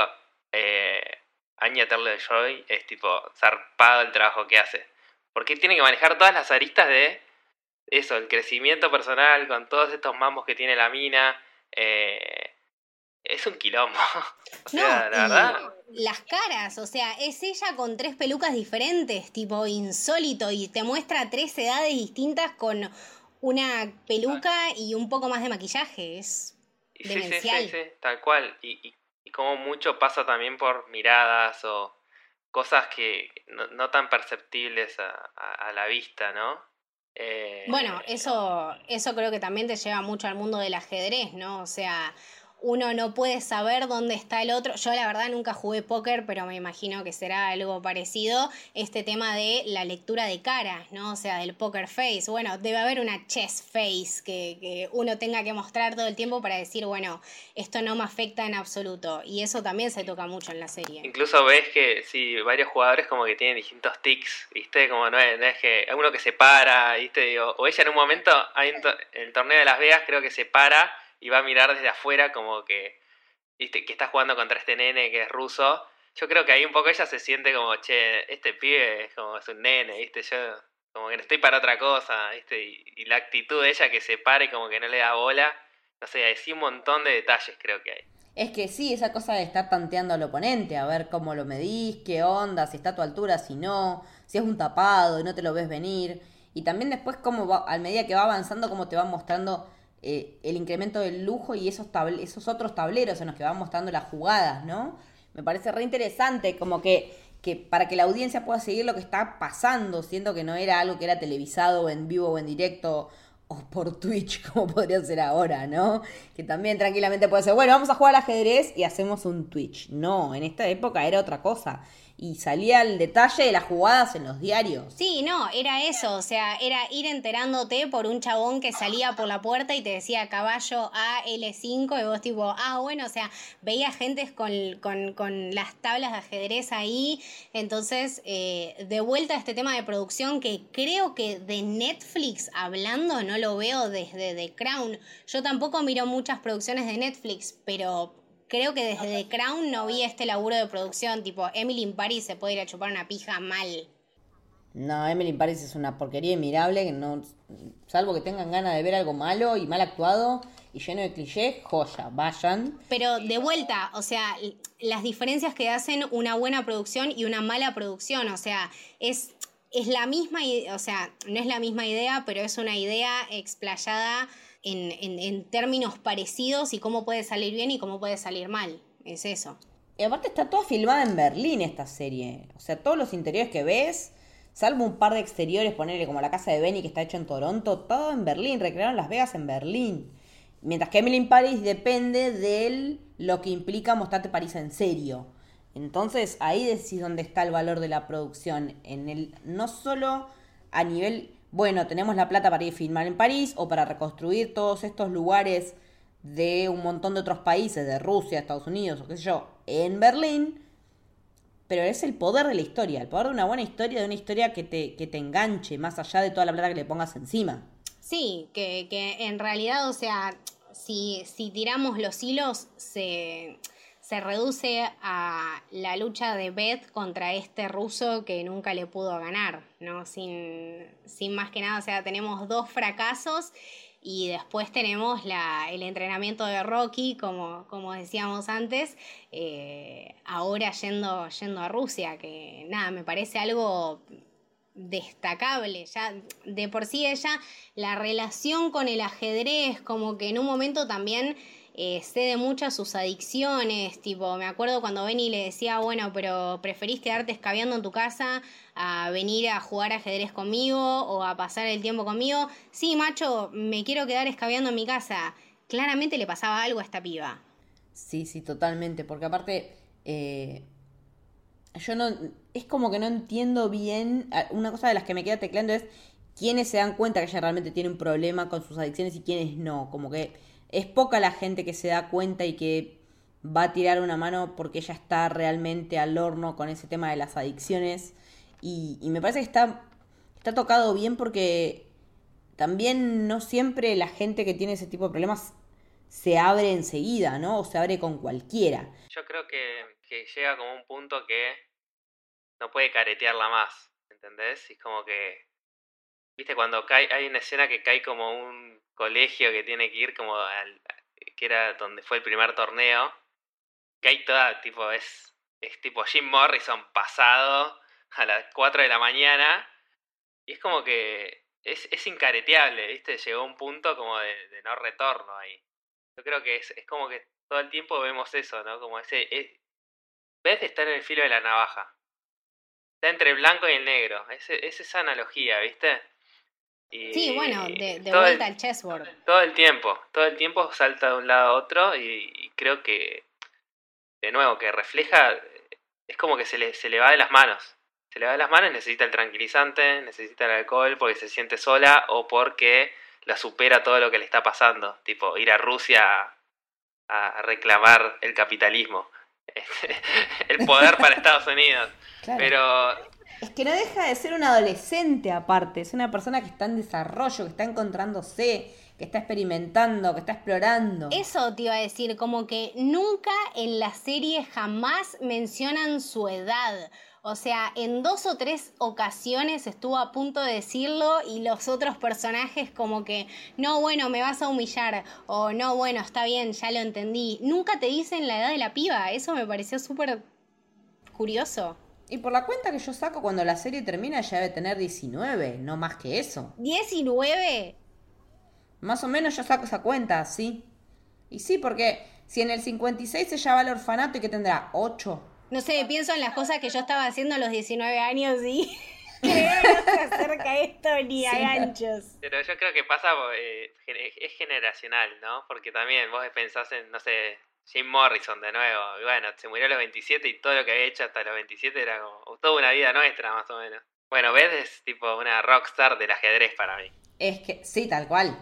eh, Anya de Joy es tipo zarpado el trabajo que hace. Porque tiene que manejar todas las aristas de eso, el crecimiento personal, con todos estos mambos que tiene la mina. Eh, es un quilombo. o sea, la verdad. Las caras, o sea, es ella con tres pelucas diferentes, tipo insólito, y te muestra tres edades distintas con una peluca y un poco más de maquillaje. Es Sí, sí, sí, sí, tal cual. Y, y, y, como mucho pasa también por miradas o cosas que no, tan perceptibles a, a, la vista, ¿no? Eh, bueno, eso, eso creo que también te lleva mucho al mundo del ajedrez, ¿no? O sea, uno no puede saber dónde está el otro. Yo la verdad nunca jugué póker, pero me imagino que será algo parecido. Este tema de la lectura de caras, ¿no? O sea, del poker face. Bueno, debe haber una chess face que, uno tenga que mostrar todo el tiempo para decir, bueno, esto no me afecta en absoluto. Y eso también se toca mucho en la serie. Incluso ves que, sí, varios jugadores como que tienen distintos tics, ¿viste? Como no es, que hay uno que se para, ¿viste? O, ella en un momento, hay en el torneo de Las Vegas creo que se para y va a mirar desde afuera como que, ¿viste? que está jugando contra este nene que es ruso. Yo creo que ahí un poco ella se siente como, che, este pibe es como es un nene, ¿viste? Yo como que no estoy para otra cosa, ¿viste? Y, la actitud de ella que se pare como que no le da bola. No sé, hay sí un montón de detalles creo que hay. Es que sí, esa cosa de estar tanteando al oponente, a ver cómo lo medís, qué onda, si está a tu altura, si no, si es un tapado y no te lo ves venir. Y también después cómo va, a medida que va avanzando, cómo te va mostrando eh, el incremento del lujo y esos, esos otros tableros en los que van mostrando las jugadas, ¿no? Me parece re interesante, como que, que para que la audiencia pueda seguir lo que está pasando, siendo que no era algo que era televisado en vivo o en directo o por Twitch, como podría ser ahora, ¿no? Que también tranquilamente puede ser, bueno, vamos a jugar al ajedrez y hacemos un Twitch. No, en esta época era otra cosa y salía el detalle de las jugadas en los diarios. Sí, no, era eso, o sea, era ir enterándote por un chabón que salía por la puerta y te decía caballo A, L5 y vos tipo, ah, bueno, o sea, veía gente con, con, las tablas de ajedrez ahí, entonces, eh, de vuelta a este tema de producción que creo que de Netflix hablando no lo veo desde The Crown. Yo tampoco miro muchas producciones de Netflix, pero creo que desde The Crown no vi este laburo de producción, tipo Emily in Paris se puede ir a chupar una pija mal. No, Emily in Paris es una porquería inmirable, que no, salvo que tengan ganas de ver algo malo y mal actuado y lleno de clichés, joya, vayan. Pero de vuelta, o sea, las diferencias que hacen una buena producción y una mala producción, o sea, es es la misma, o sea, no es la misma idea, pero es una idea explayada en, términos parecidos y cómo puede salir bien y cómo puede salir mal. Es eso. Y aparte está toda filmada en Berlín esta serie. O sea, todos los interiores que ves, salvo un par de exteriores, ponerle como la casa de Benny que está hecho en Toronto, todo en Berlín, recrearon Las Vegas en Berlín. Mientras que Emily in Paris depende de lo que implica mostrarte París en serio. Entonces ahí decís dónde está el valor de la producción. En el, no solo a nivel, bueno, tenemos la plata para ir a filmar en París o para reconstruir todos estos lugares de un montón de otros países, de Rusia, Estados Unidos o qué sé yo, en Berlín. Pero es el poder de la historia, el poder de una buena historia, de una historia que te, que te enganche, más allá de toda la plata que le pongas encima. Sí, que, que en realidad, o sea, si, si tiramos los hilos, se se reduce a la lucha de Beth contra este ruso que nunca le pudo ganar, ¿no? Sin, sin más que nada, o sea, tenemos dos fracasos y después tenemos la, el entrenamiento de Rocky, como, como decíamos antes, eh, ahora yendo, yendo a Rusia, que nada, me parece algo destacable. Ya de por sí ella, la relación con el ajedrez, como que en un momento también eh, cede mucho a sus adicciones, tipo, me acuerdo cuando Benny le decía, bueno, pero preferís quedarte escabeando en tu casa a venir a jugar ajedrez conmigo o a pasar el tiempo conmigo. Sí, macho, me quiero quedar escabeando en mi casa. Claramente le pasaba algo a esta piba. Sí, sí, totalmente, porque aparte, eh, yo no, es como que no entiendo bien, una cosa de las que me queda tecleando es quiénes se dan cuenta que ella realmente tiene un problema con sus adicciones y quiénes no, como que es poca la gente que se da cuenta y que va a tirar una mano porque ella está realmente al horno con ese tema de las adicciones. Y, me parece que está, está tocado bien porque también no siempre la gente que tiene ese tipo de problemas se abre enseguida, ¿no? O se abre con cualquiera. Yo creo que, llega como un punto que no puede caretearla más, ¿entendés? Es como que, viste, cuando cae, hay una escena que cae como un colegio que tiene que ir como al, que era donde fue el primer torneo, hay toda, tipo, es, es tipo Jim Morrison pasado a las 4 de la mañana, y es como que es, es incareteable, ¿viste? Llegó un punto como de, no retorno ahí. Yo creo que es, es como que todo el tiempo vemos eso, ¿no? Como ese... Es, ves estar en el filo de la navaja. Está entre el blanco y el negro. Es, es esa analogía, ¿viste? Sí, bueno, de, vuelta al chessboard. Todo el tiempo, todo el tiempo salta de un lado a otro y, creo que, de nuevo, que refleja, es como que se le, se le va de las manos. Se le va de las manos, necesita el tranquilizante, necesita el alcohol porque se siente sola o porque la supera todo lo que le está pasando. Tipo, ir a Rusia a, reclamar el capitalismo, el poder para Estados Unidos. Pero es que no deja de ser un adolescente aparte, es una persona que está en desarrollo, que está encontrándose, que está experimentando, que está explorando. Eso te iba a decir, como que nunca en la serie jamás mencionan su edad. O sea, en dos o tres ocasiones estuvo a punto de decirlo y los otros personajes como que, no, bueno, me vas a humillar o no, bueno, está bien, ya lo entendí. Nunca te dicen la edad de la piba, eso me pareció súper curioso. Y por la cuenta que yo saco, cuando la serie termina ya debe tener 19, no más que eso. ¿19? Más o menos yo saco esa cuenta, sí. Y sí, porque si en el 56 ella va al orfanato y que tendrá 8. No sé, pienso en las cosas que yo estaba haciendo a los 19 años y creo no se acerca esto ni a ganchos. Pero yo creo que pasa, eh, es generacional, ¿no? Porque también vos pensás en, no sé, Jim Morrison de nuevo. Y bueno, se murió a los 27 y todo lo que había hecho hasta los 27 era como toda una vida nuestra, más o menos. Bueno, Beth es tipo una rockstar del ajedrez para mí. Es que, sí, tal cual.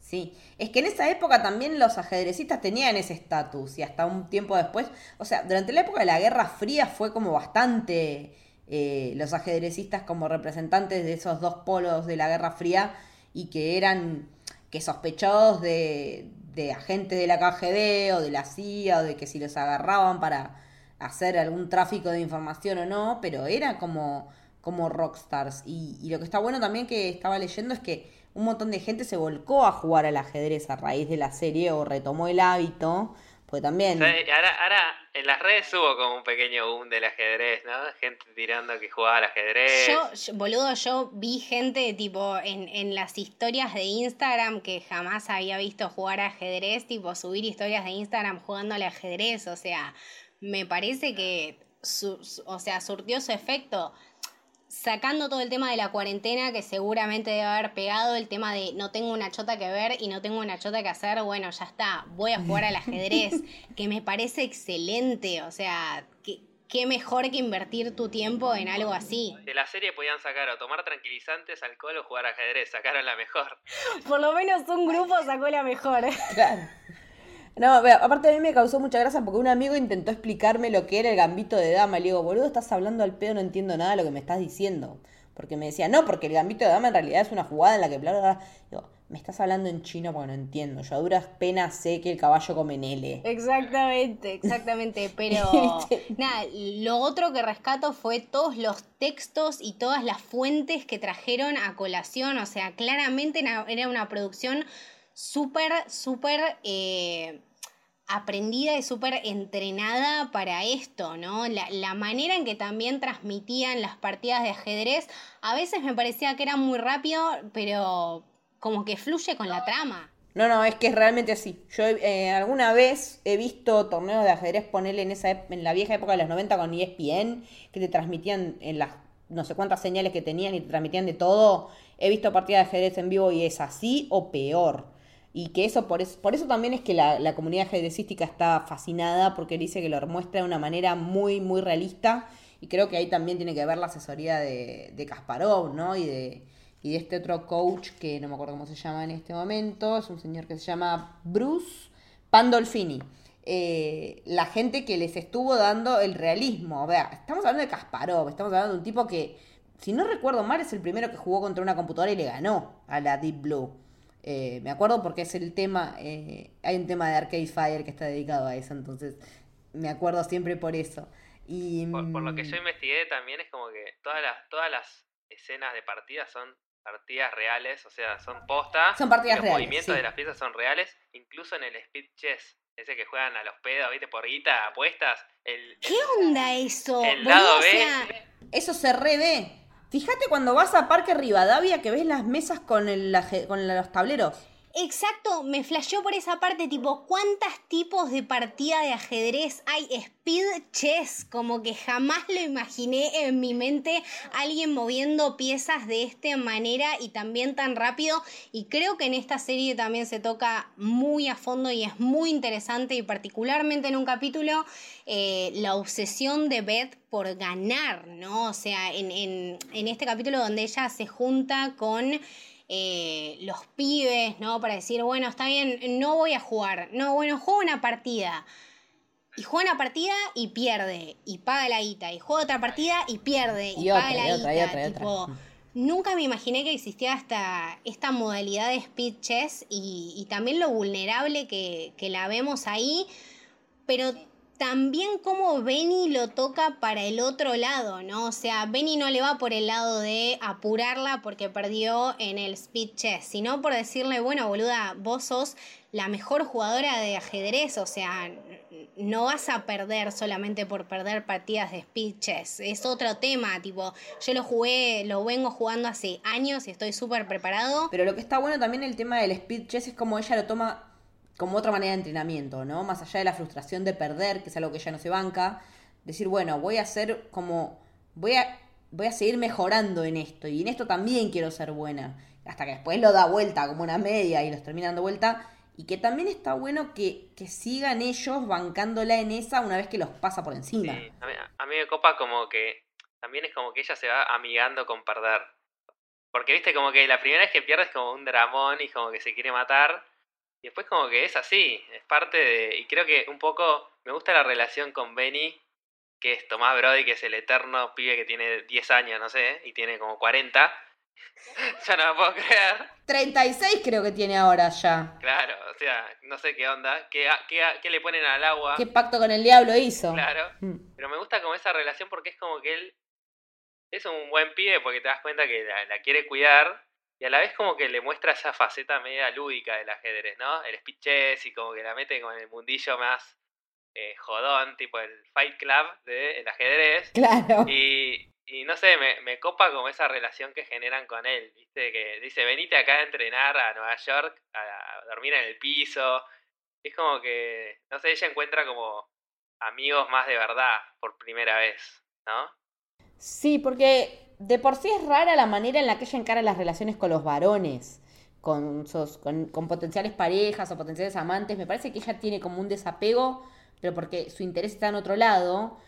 Sí, es que en esa época también los ajedrecistas tenían ese estatus y hasta un tiempo después, o sea, durante la época de la Guerra Fría fue como bastante eh, los ajedrecistas como representantes de esos dos polos de la Guerra Fría y que eran que sospechados de, de agentes de la KGB o de la CIA o de que si los agarraban para hacer algún tráfico de información o no, pero era como, como rockstars. Y, y lo que está bueno también que estaba leyendo es que un montón de gente se volcó a jugar al ajedrez a raíz de la serie o retomó el hábito Porque también... ahora, ahora en las redes hubo como un pequeño boom del ajedrez, ¿no? Gente tirando que jugaba al ajedrez. Yo, boludo, yo vi gente tipo en, en las historias de Instagram que jamás había visto jugar ajedrez, tipo subir historias de Instagram jugando al ajedrez, o sea, me parece que, o sea, surtió su efecto sacando todo el tema de la cuarentena que seguramente debe haber pegado, el tema de no tengo una chota que ver y no tengo una chota que hacer, bueno, ya está, voy a jugar al ajedrez, que me parece excelente, o sea, qué mejor que invertir tu tiempo en algo así. De la serie podían sacar o tomar tranquilizantes, alcohol o jugar ajedrez, sacaron la mejor. Por lo menos un grupo sacó la mejor. Claro. No, aparte a mí me causó mucha gracia porque un amigo intentó explicarme lo que era el gambito de dama. Le digo, boludo, estás hablando al pedo, no entiendo nada de lo que me estás diciendo. Porque me decía, no, porque el gambito de dama en realidad es una jugada en la que bla, bla, bla. Digo, me estás hablando en chino porque no entiendo. Yo a duras penas sé que el caballo come nele. Exactamente, exactamente. Pero nada, lo otro que rescato fue todos los textos y todas las fuentes que trajeron a colación. O sea, claramente era una producción súper, súper eh, aprendida y súper entrenada para esto, ¿no? La, la, manera en que también transmitían las partidas de ajedrez, a veces me parecía que era muy rápido, pero como que fluye con la trama. No, no, es que es realmente así. Yo eh, alguna vez he visto torneos de ajedrez ponerle en esa en la vieja época de los 90 con ESPN, que te transmitían en las no sé cuántas señales que tenían y te transmitían de todo. He visto partidas de ajedrez en vivo y es así o peor y que eso por, eso, por eso también es que la, comunidad ajedrecística está fascinada porque dice que lo muestra de una manera muy, muy realista y creo que ahí también tiene que ver la asesoría de, de Kasparov, ¿no? Y de, y de este otro coach que no me acuerdo cómo se llama en este momento, es un señor que se llama Bruce Pandolfini. Eh, la gente que les estuvo dando el realismo. O sea, estamos hablando de Kasparov, estamos hablando de un tipo que, si no recuerdo mal, es el primero que jugó contra una computadora y le ganó a la Deep Blue. Eh, me acuerdo porque es el tema, eh, hay un tema de Arcade Fire que está dedicado a eso, entonces me acuerdo siempre por eso. Y, por, lo que yo mm, investigué también es como que todas las, todas las escenas de partidas son partidas reales, o sea, son postas. Son partidas los movimientos de las piezas son reales, incluso en el speed chess, ese que juegan a los pedos, ¿viste? Por guita, apuestas. El, ¿Qué onda eso? El lado B. Eso se revé. Fíjate cuando vas a Parque Rivadavia que ves las mesas con, el, con los tableros. Exacto, me flasheó por esa parte, tipo, ¿cuántos tipos de partida de ajedrez hay? Speed chess, como que jamás lo imaginé en mi mente alguien moviendo piezas de esta manera y también tan rápido. Y creo que en esta serie también se toca muy a fondo y es muy interesante y particularmente en un capítulo eh, la obsesión de Beth por ganar, ¿no? O sea, en, en, en este capítulo donde ella se junta con... Eh, los pibes, ¿no? Para decir, bueno, está bien, no voy a jugar. No, bueno, juego una partida. Y juega una partida y pierde. Y paga la guita. Y juega otra partida y pierde. Y, paga la guita. tipo, nunca me imaginé que existía esta, esta modalidad de speed chess y, también lo vulnerable que, que la vemos ahí. Pero también como Benny lo toca para el otro lado, ¿no? O sea, Benny no le va por el lado de apurarla porque perdió en el speed chess, sino por decirle, bueno, boluda, vos sos la mejor jugadora de ajedrez, o sea, no vas a perder solamente por perder partidas de speed chess, es otro tema, tipo, yo lo jugué, lo vengo jugando hace años y estoy súper preparado. Pero lo que está bueno también el tema del speed chess es como ella lo toma como otra manera de entrenamiento, ¿no? Más allá de la frustración de perder, que es algo que ya no se banca, decir, bueno, voy a hacer como, voy a, voy a seguir mejorando en esto, y en esto también quiero ser buena, hasta que después lo da vuelta como una media y los termina dando vuelta, y que también está bueno que, que sigan ellos bancándola en esa una vez que los pasa por encima. Sí, a, mí, me copa como que también es como que ella se va amigando con perder. Porque viste como que la primera vez que pierdes como un dramón y como que se quiere matar, y después como que es así, es parte de... Y creo que un poco me gusta la relación con Benny, que es Tomás Brody, que es el eterno pibe que tiene 10 años, no sé, y tiene como 40. ya no me puedo creer. 36 creo que tiene ahora ya. Claro, o sea, no sé qué onda, qué, qué, qué le ponen al agua. ¿Qué pacto con el diablo hizo? Claro, mm. pero me gusta como esa relación porque es como que él es un buen pibe porque te das cuenta que la quiere cuidar, y a la vez como que le muestra esa faceta media lúdica del ajedrez, ¿no? El speed chess y como que la mete con el mundillo más eh, jodón, tipo el Fight Club del ajedrez. Claro. Y, y no sé, me, me copa como esa relación que generan con él, ¿viste? Que dice, venite acá a entrenar a Nueva York, a, dormir en el piso. Es como que, no sé, ella encuentra como amigos más de verdad por primera vez, ¿no? Sí, porque de por sí es rara la manera en la que ella encara las relaciones con los varones, con, sus, con, potenciales parejas o potenciales amantes. Me parece que ella tiene como un desapego, pero porque su interés está en otro lado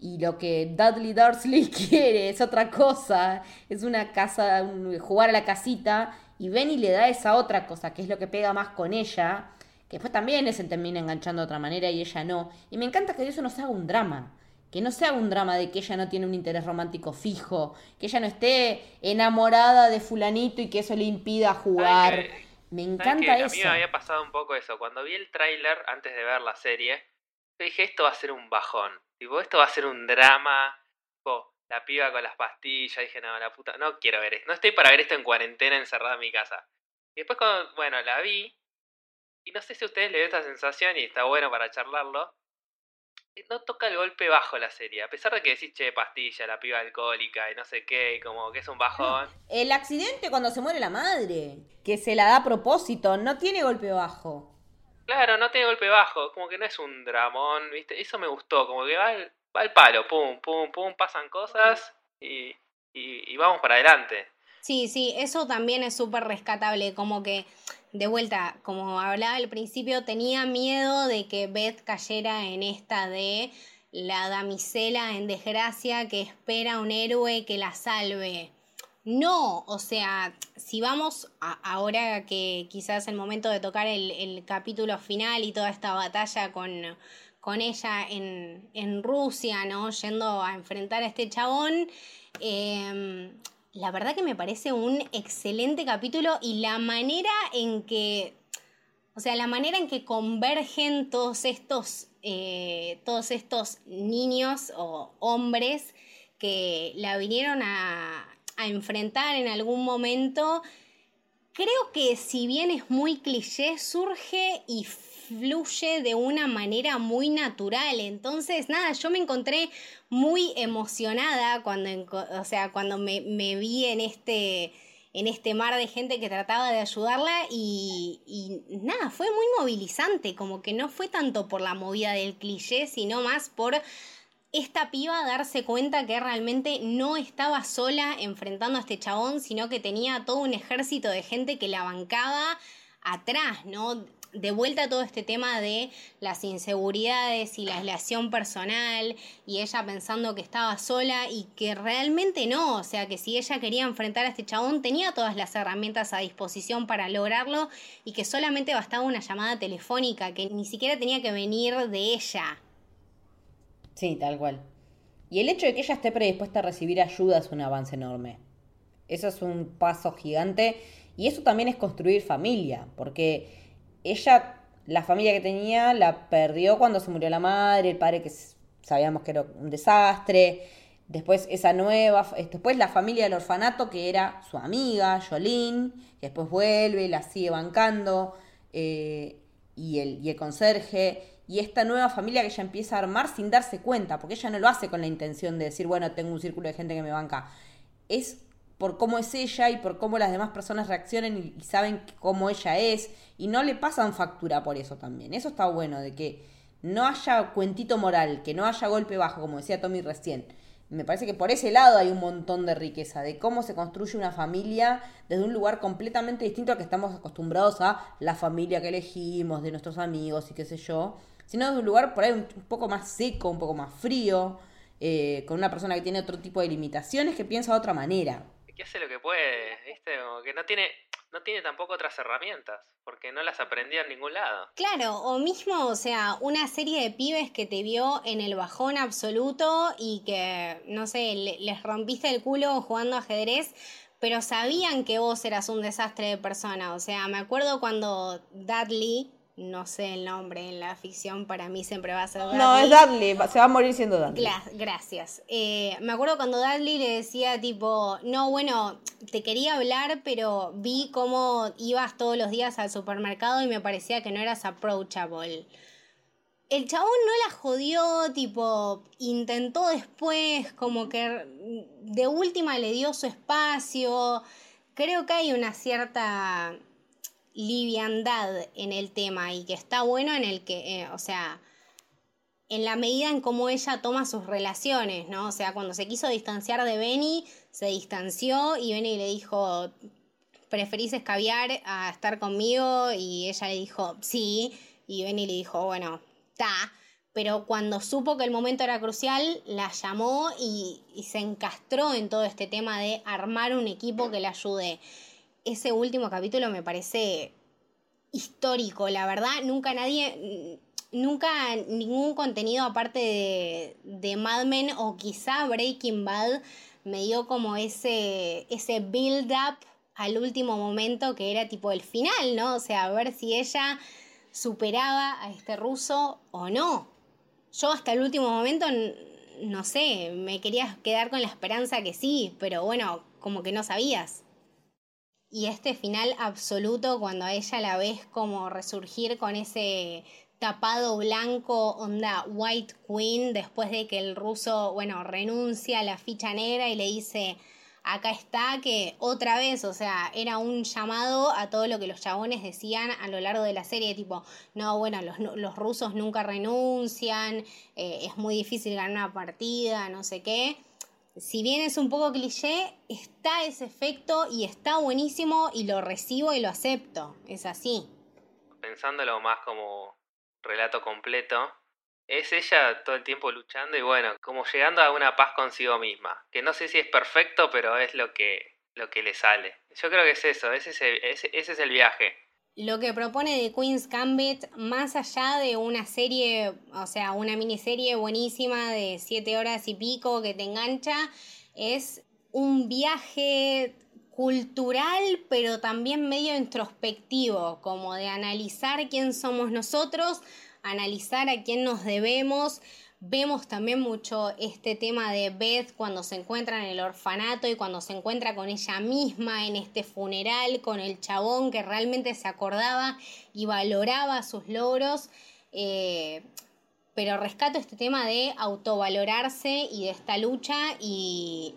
y lo que Dudley Dursley quiere es otra cosa, es una casa, jugar a la casita, y Benny le da esa otra cosa, que es lo que pega más con ella, que después también se termina enganchando de otra manera y ella no. Y me encanta que eso no se haga un drama, que no sea un drama de que ella no tiene un interés romántico fijo, que ella no esté enamorada de fulanito y que eso le impida jugar. me encanta eso. A mí me había pasado un poco eso. Cuando vi el tráiler antes de ver la serie, dije, esto va a ser un bajón. Tipo, esto va a ser un drama. Tipo, la piba con las pastillas. Dije, no, la puta, no quiero ver esto. No estoy para ver esto en cuarentena encerrada en mi casa. Y después cuando, bueno, la vi. Y no sé si a ustedes les dio esta sensación y está bueno para charlarlo. No toca el golpe bajo la serie. A pesar de que decís, che, pastilla, la piba alcohólica y no sé qué, y como que es un bajón. El accidente cuando se muere la madre, que se la da a propósito, no tiene golpe bajo. Claro, no tiene golpe bajo, como que no es un dramón, ¿viste? Eso me gustó, como que va al, va palo, pum, pum, pum, pasan cosas y, y, vamos para adelante. Sí, sí, eso también es súper rescatable, como que, de vuelta, como hablaba al principio, tenía miedo de que Beth cayera en esta de la damisela en desgracia que espera un héroe que la salve. No, o sea, si vamos ahora que quizás el momento de tocar el, capítulo final y toda esta batalla con, con ella en, en, Rusia, ¿no? Yendo a enfrentar a este chabón. Em, la verdad que me parece un excelente capítulo y la manera en que, o sea, la manera en que convergen todos estos, eh, todos estos niños o hombres que la vinieron a, a enfrentar en algún momento, creo que si bien es muy cliché, surge y fluye de una manera muy natural. Entonces, nada, yo me encontré muy emocionada cuando, o sea, cuando me, vi en este, en este mar de gente que trataba de ayudarla y, y, nada, fue muy movilizante, como que no fue tanto por la movida del cliché, sino más por esta piba darse cuenta que realmente no estaba sola enfrentando a este chabón, sino que tenía todo un ejército de gente que la bancaba atrás, ¿no? De vuelta a todo este tema de las inseguridades y la aislación personal y ella pensando que estaba sola y que realmente no, o sea que si ella quería enfrentar a este chabón tenía todas las herramientas a disposición para lograrlo y que solamente bastaba una llamada telefónica, que ni siquiera tenía que venir de ella, Sí, tal cual. Y el hecho de que ella esté predispuesta a recibir ayuda es un avance enorme. Eso es un paso gigante. Y eso también es construir familia, porque ella, la familia que tenía, la perdió cuando se murió la madre, el padre que sabíamos que era un desastre. Después esa nueva, después la familia del orfanato que era su amiga, Jolene, que después vuelve y la sigue bancando, eh, y, el, y el conserje y esta nueva familia que ella empieza a armar sin darse cuenta, porque ella no lo hace con la intención de decir, bueno, tengo un círculo de gente que me banca. Es por cómo es ella y por cómo las demás personas reaccionan y, saben cómo ella es y no le pasan factura por eso también. Eso está bueno, de que no haya cuentito moral, que no haya golpe bajo, como decía Tommy recién. Me parece que por ese lado hay un montón de riqueza, de cómo se construye una familia desde un lugar completamente distinto al que estamos acostumbrados a la familia que elegimos, de nuestros amigos y qué sé yo sino de un lugar por ahí un, poco más seco, un poco más frío, eh, con una persona que tiene otro tipo de limitaciones, que piensa de otra manera. Que hace lo que puede, ¿viste? que no tiene, no tiene tampoco otras herramientas, porque no las aprendió en ningún lado. Claro, o mismo, o sea, una serie de pibes que te vio en el bajón absoluto y que, no sé, les rompiste el culo jugando ajedrez, pero sabían que vos eras un desastre de persona. O sea, me acuerdo cuando Dudley no sé el nombre en la ficción, para mí siempre va a ser Dudley. No, es Dudley, se va a morir siendo Dudley. gracias. Eh, me acuerdo cuando Dudley le decía tipo, no, bueno, te quería hablar, pero vi cómo ibas todos los días al supermercado y me parecía que no eras approachable. El chabón no la jodió, tipo, intentó después, como que de última le dio su espacio. Creo que hay una cierta liviandad en el tema y que está bueno en el que, eh, o sea, en la medida en cómo ella toma sus relaciones, ¿no? O sea, cuando se quiso distanciar de Benny, se distanció y Benny le dijo, ¿preferís escabiar a estar conmigo? Y ella le dijo, sí, y Benny le dijo, bueno, está. Pero cuando supo que el momento era crucial, la llamó y, y se encastró en todo este tema de armar un equipo que le ayude ese último capítulo me parece histórico, la verdad. Nunca nadie, nunca ningún contenido aparte de, de Mad Men o quizá Breaking Bad me dio como ese, ese build-up al último momento que era tipo el final, ¿no? O sea, a ver si ella superaba a este ruso o no. Yo hasta el último momento, no sé, me quería quedar con la esperanza que sí, pero bueno, como que no sabías. Y este final absoluto, cuando a ella la ves como resurgir con ese tapado blanco, onda White Queen, después de que el ruso, bueno, renuncia a la ficha negra y le dice, acá está, que otra vez, o sea, era un llamado a todo lo que los chabones decían a lo largo de la serie, tipo, no, bueno, los, rusos nunca renuncian, eh, es muy difícil ganar una partida, no sé qué si bien es un poco cliché, está ese efecto y está buenísimo y lo recibo y lo acepto. Es así. Pensándolo más como relato completo, es ella todo el tiempo luchando y bueno, como llegando a una paz consigo misma. Que no sé si es perfecto, pero es lo que, lo que le sale. Yo creo que es eso, ese ese es el viaje lo que propone de Queen's Gambit, más allá de una serie, o sea, una miniserie buenísima de siete horas y pico que te engancha, es un viaje cultural, pero también medio introspectivo, como de analizar quién somos nosotros, analizar a quién nos debemos, Vemos también mucho este tema de Beth cuando se encuentra en el orfanato y cuando se encuentra con ella misma en este funeral, con el chabón que realmente se acordaba y valoraba sus logros. Eh, pero rescato este tema de autovalorarse y de esta lucha y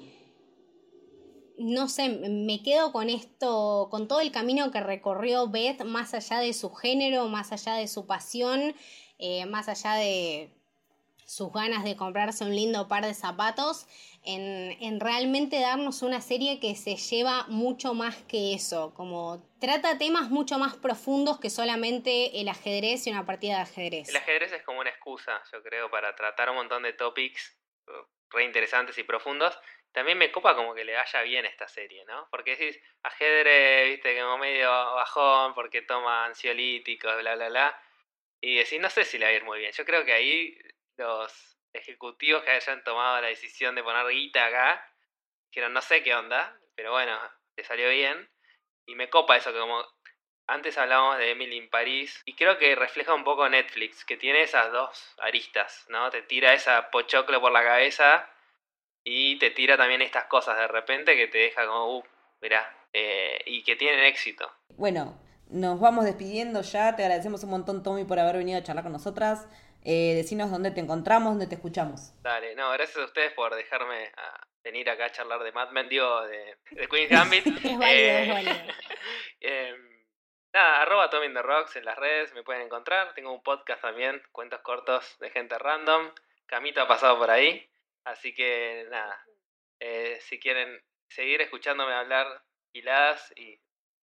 no sé, me quedo con esto, con todo el camino que recorrió Beth, más allá de su género, más allá de su pasión, eh, más allá de sus ganas de comprarse un lindo par de zapatos, en, realmente darnos una serie que se lleva mucho más que eso, como trata temas mucho más profundos que solamente el ajedrez y una partida de ajedrez. El ajedrez es como una excusa, yo creo, para tratar un montón de topics uh, re interesantes y profundos. También me copa como que le vaya bien esta serie, ¿no? Porque decís, ajedrez, viste, como medio bajón, porque toma ansiolíticos, bla, bla, bla. Y decís, no sé si le va a ir muy bien. Yo creo que ahí los ejecutivos que hayan tomado la decisión de poner guita acá, dijeron, no sé qué onda, pero bueno, le salió bien. Y me copa eso, que como antes hablábamos de Emily en París, y creo que refleja un poco Netflix, que tiene esas dos aristas, ¿no? Te tira esa pochoclo por la cabeza y te tira también estas cosas de repente que te deja como, uh, mirá, eh, y que tienen éxito. Bueno, nos vamos despidiendo ya, te agradecemos un montón Tommy por haber venido a charlar con nosotras. Eh, decinos dónde te encontramos, dónde te escuchamos. Dale, no, gracias a ustedes por dejarme a venir acá a charlar de Mad Men, digo, de, de Queen's Gambit. es válido, es eh, válido. Em, nada, arroba Tommy the Rocks en las redes, me pueden encontrar. Tengo un podcast también, cuentos cortos de gente random. Camito ha pasado por ahí. Así que nada, eh, si quieren seguir escuchándome hablar hiladas y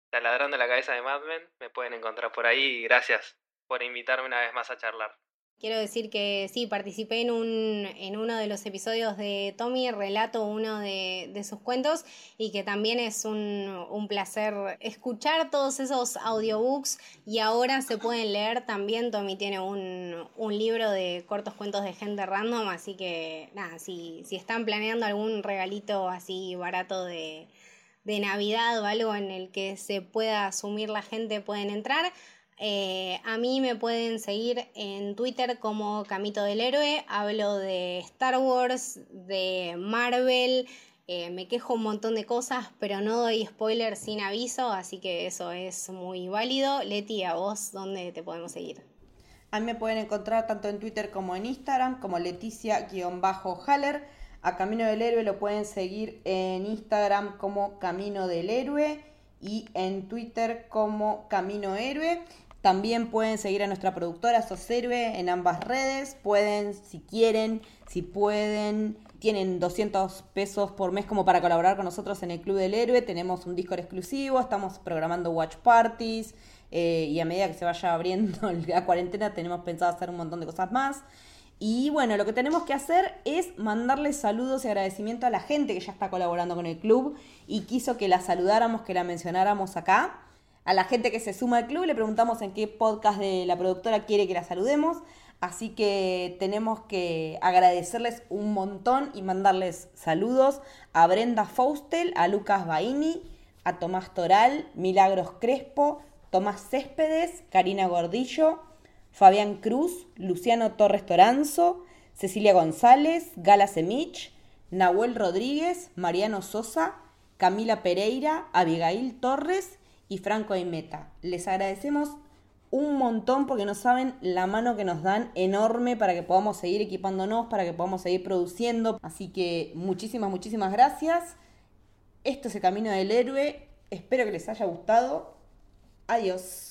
taladrando la cabeza de Mad Men, me pueden encontrar por ahí. Y gracias por invitarme una vez más a charlar. Quiero decir que sí, participé en, un, en uno de los episodios de Tommy, relato uno de, sus cuentos y que también es un, un, placer escuchar todos esos audiobooks y ahora se pueden leer también. Tommy tiene un, un libro de cortos cuentos de gente random, así que nada, si, si están planeando algún regalito así barato de, de Navidad o algo en el que se pueda asumir la gente, pueden entrar. Eh, a mí me pueden seguir en Twitter como Camito del Héroe. Hablo de Star Wars, de Marvel. Eh, me quejo un montón de cosas, pero no doy spoiler sin aviso, así que eso es muy válido. Leti, a vos, ¿dónde te podemos seguir? A mí me pueden encontrar tanto en Twitter como en Instagram, como Leticia-Haller. A Camino del Héroe lo pueden seguir en Instagram como Camino del Héroe y en Twitter como Camino Héroe. También pueden seguir a nuestra productora Sos Héroe en ambas redes. Pueden, si quieren, si pueden, tienen 200 pesos por mes como para colaborar con nosotros en el Club del Héroe. Tenemos un Discord exclusivo, estamos programando watch parties. Eh, y a medida que se vaya abriendo la cuarentena tenemos pensado hacer un montón de cosas más. Y bueno, lo que tenemos que hacer es mandarles saludos y agradecimiento a la gente que ya está colaborando con el club y quiso que la saludáramos, que la mencionáramos acá a la gente que se suma al club, le preguntamos en qué podcast de la productora quiere que la saludemos. Así que tenemos que agradecerles un montón y mandarles saludos a Brenda Faustel, a Lucas Baini, a Tomás Toral, Milagros Crespo, Tomás Céspedes, Karina Gordillo, Fabián Cruz, Luciano Torres Toranzo, Cecilia González, Gala Semich, Nahuel Rodríguez, Mariano Sosa, Camila Pereira, Abigail Torres y Franco y Meta. Les agradecemos un montón porque no saben la mano que nos dan enorme para que podamos seguir equipándonos, para que podamos seguir produciendo. Así que muchísimas, muchísimas gracias. Esto es el Camino del Héroe. Espero que les haya gustado. Adiós.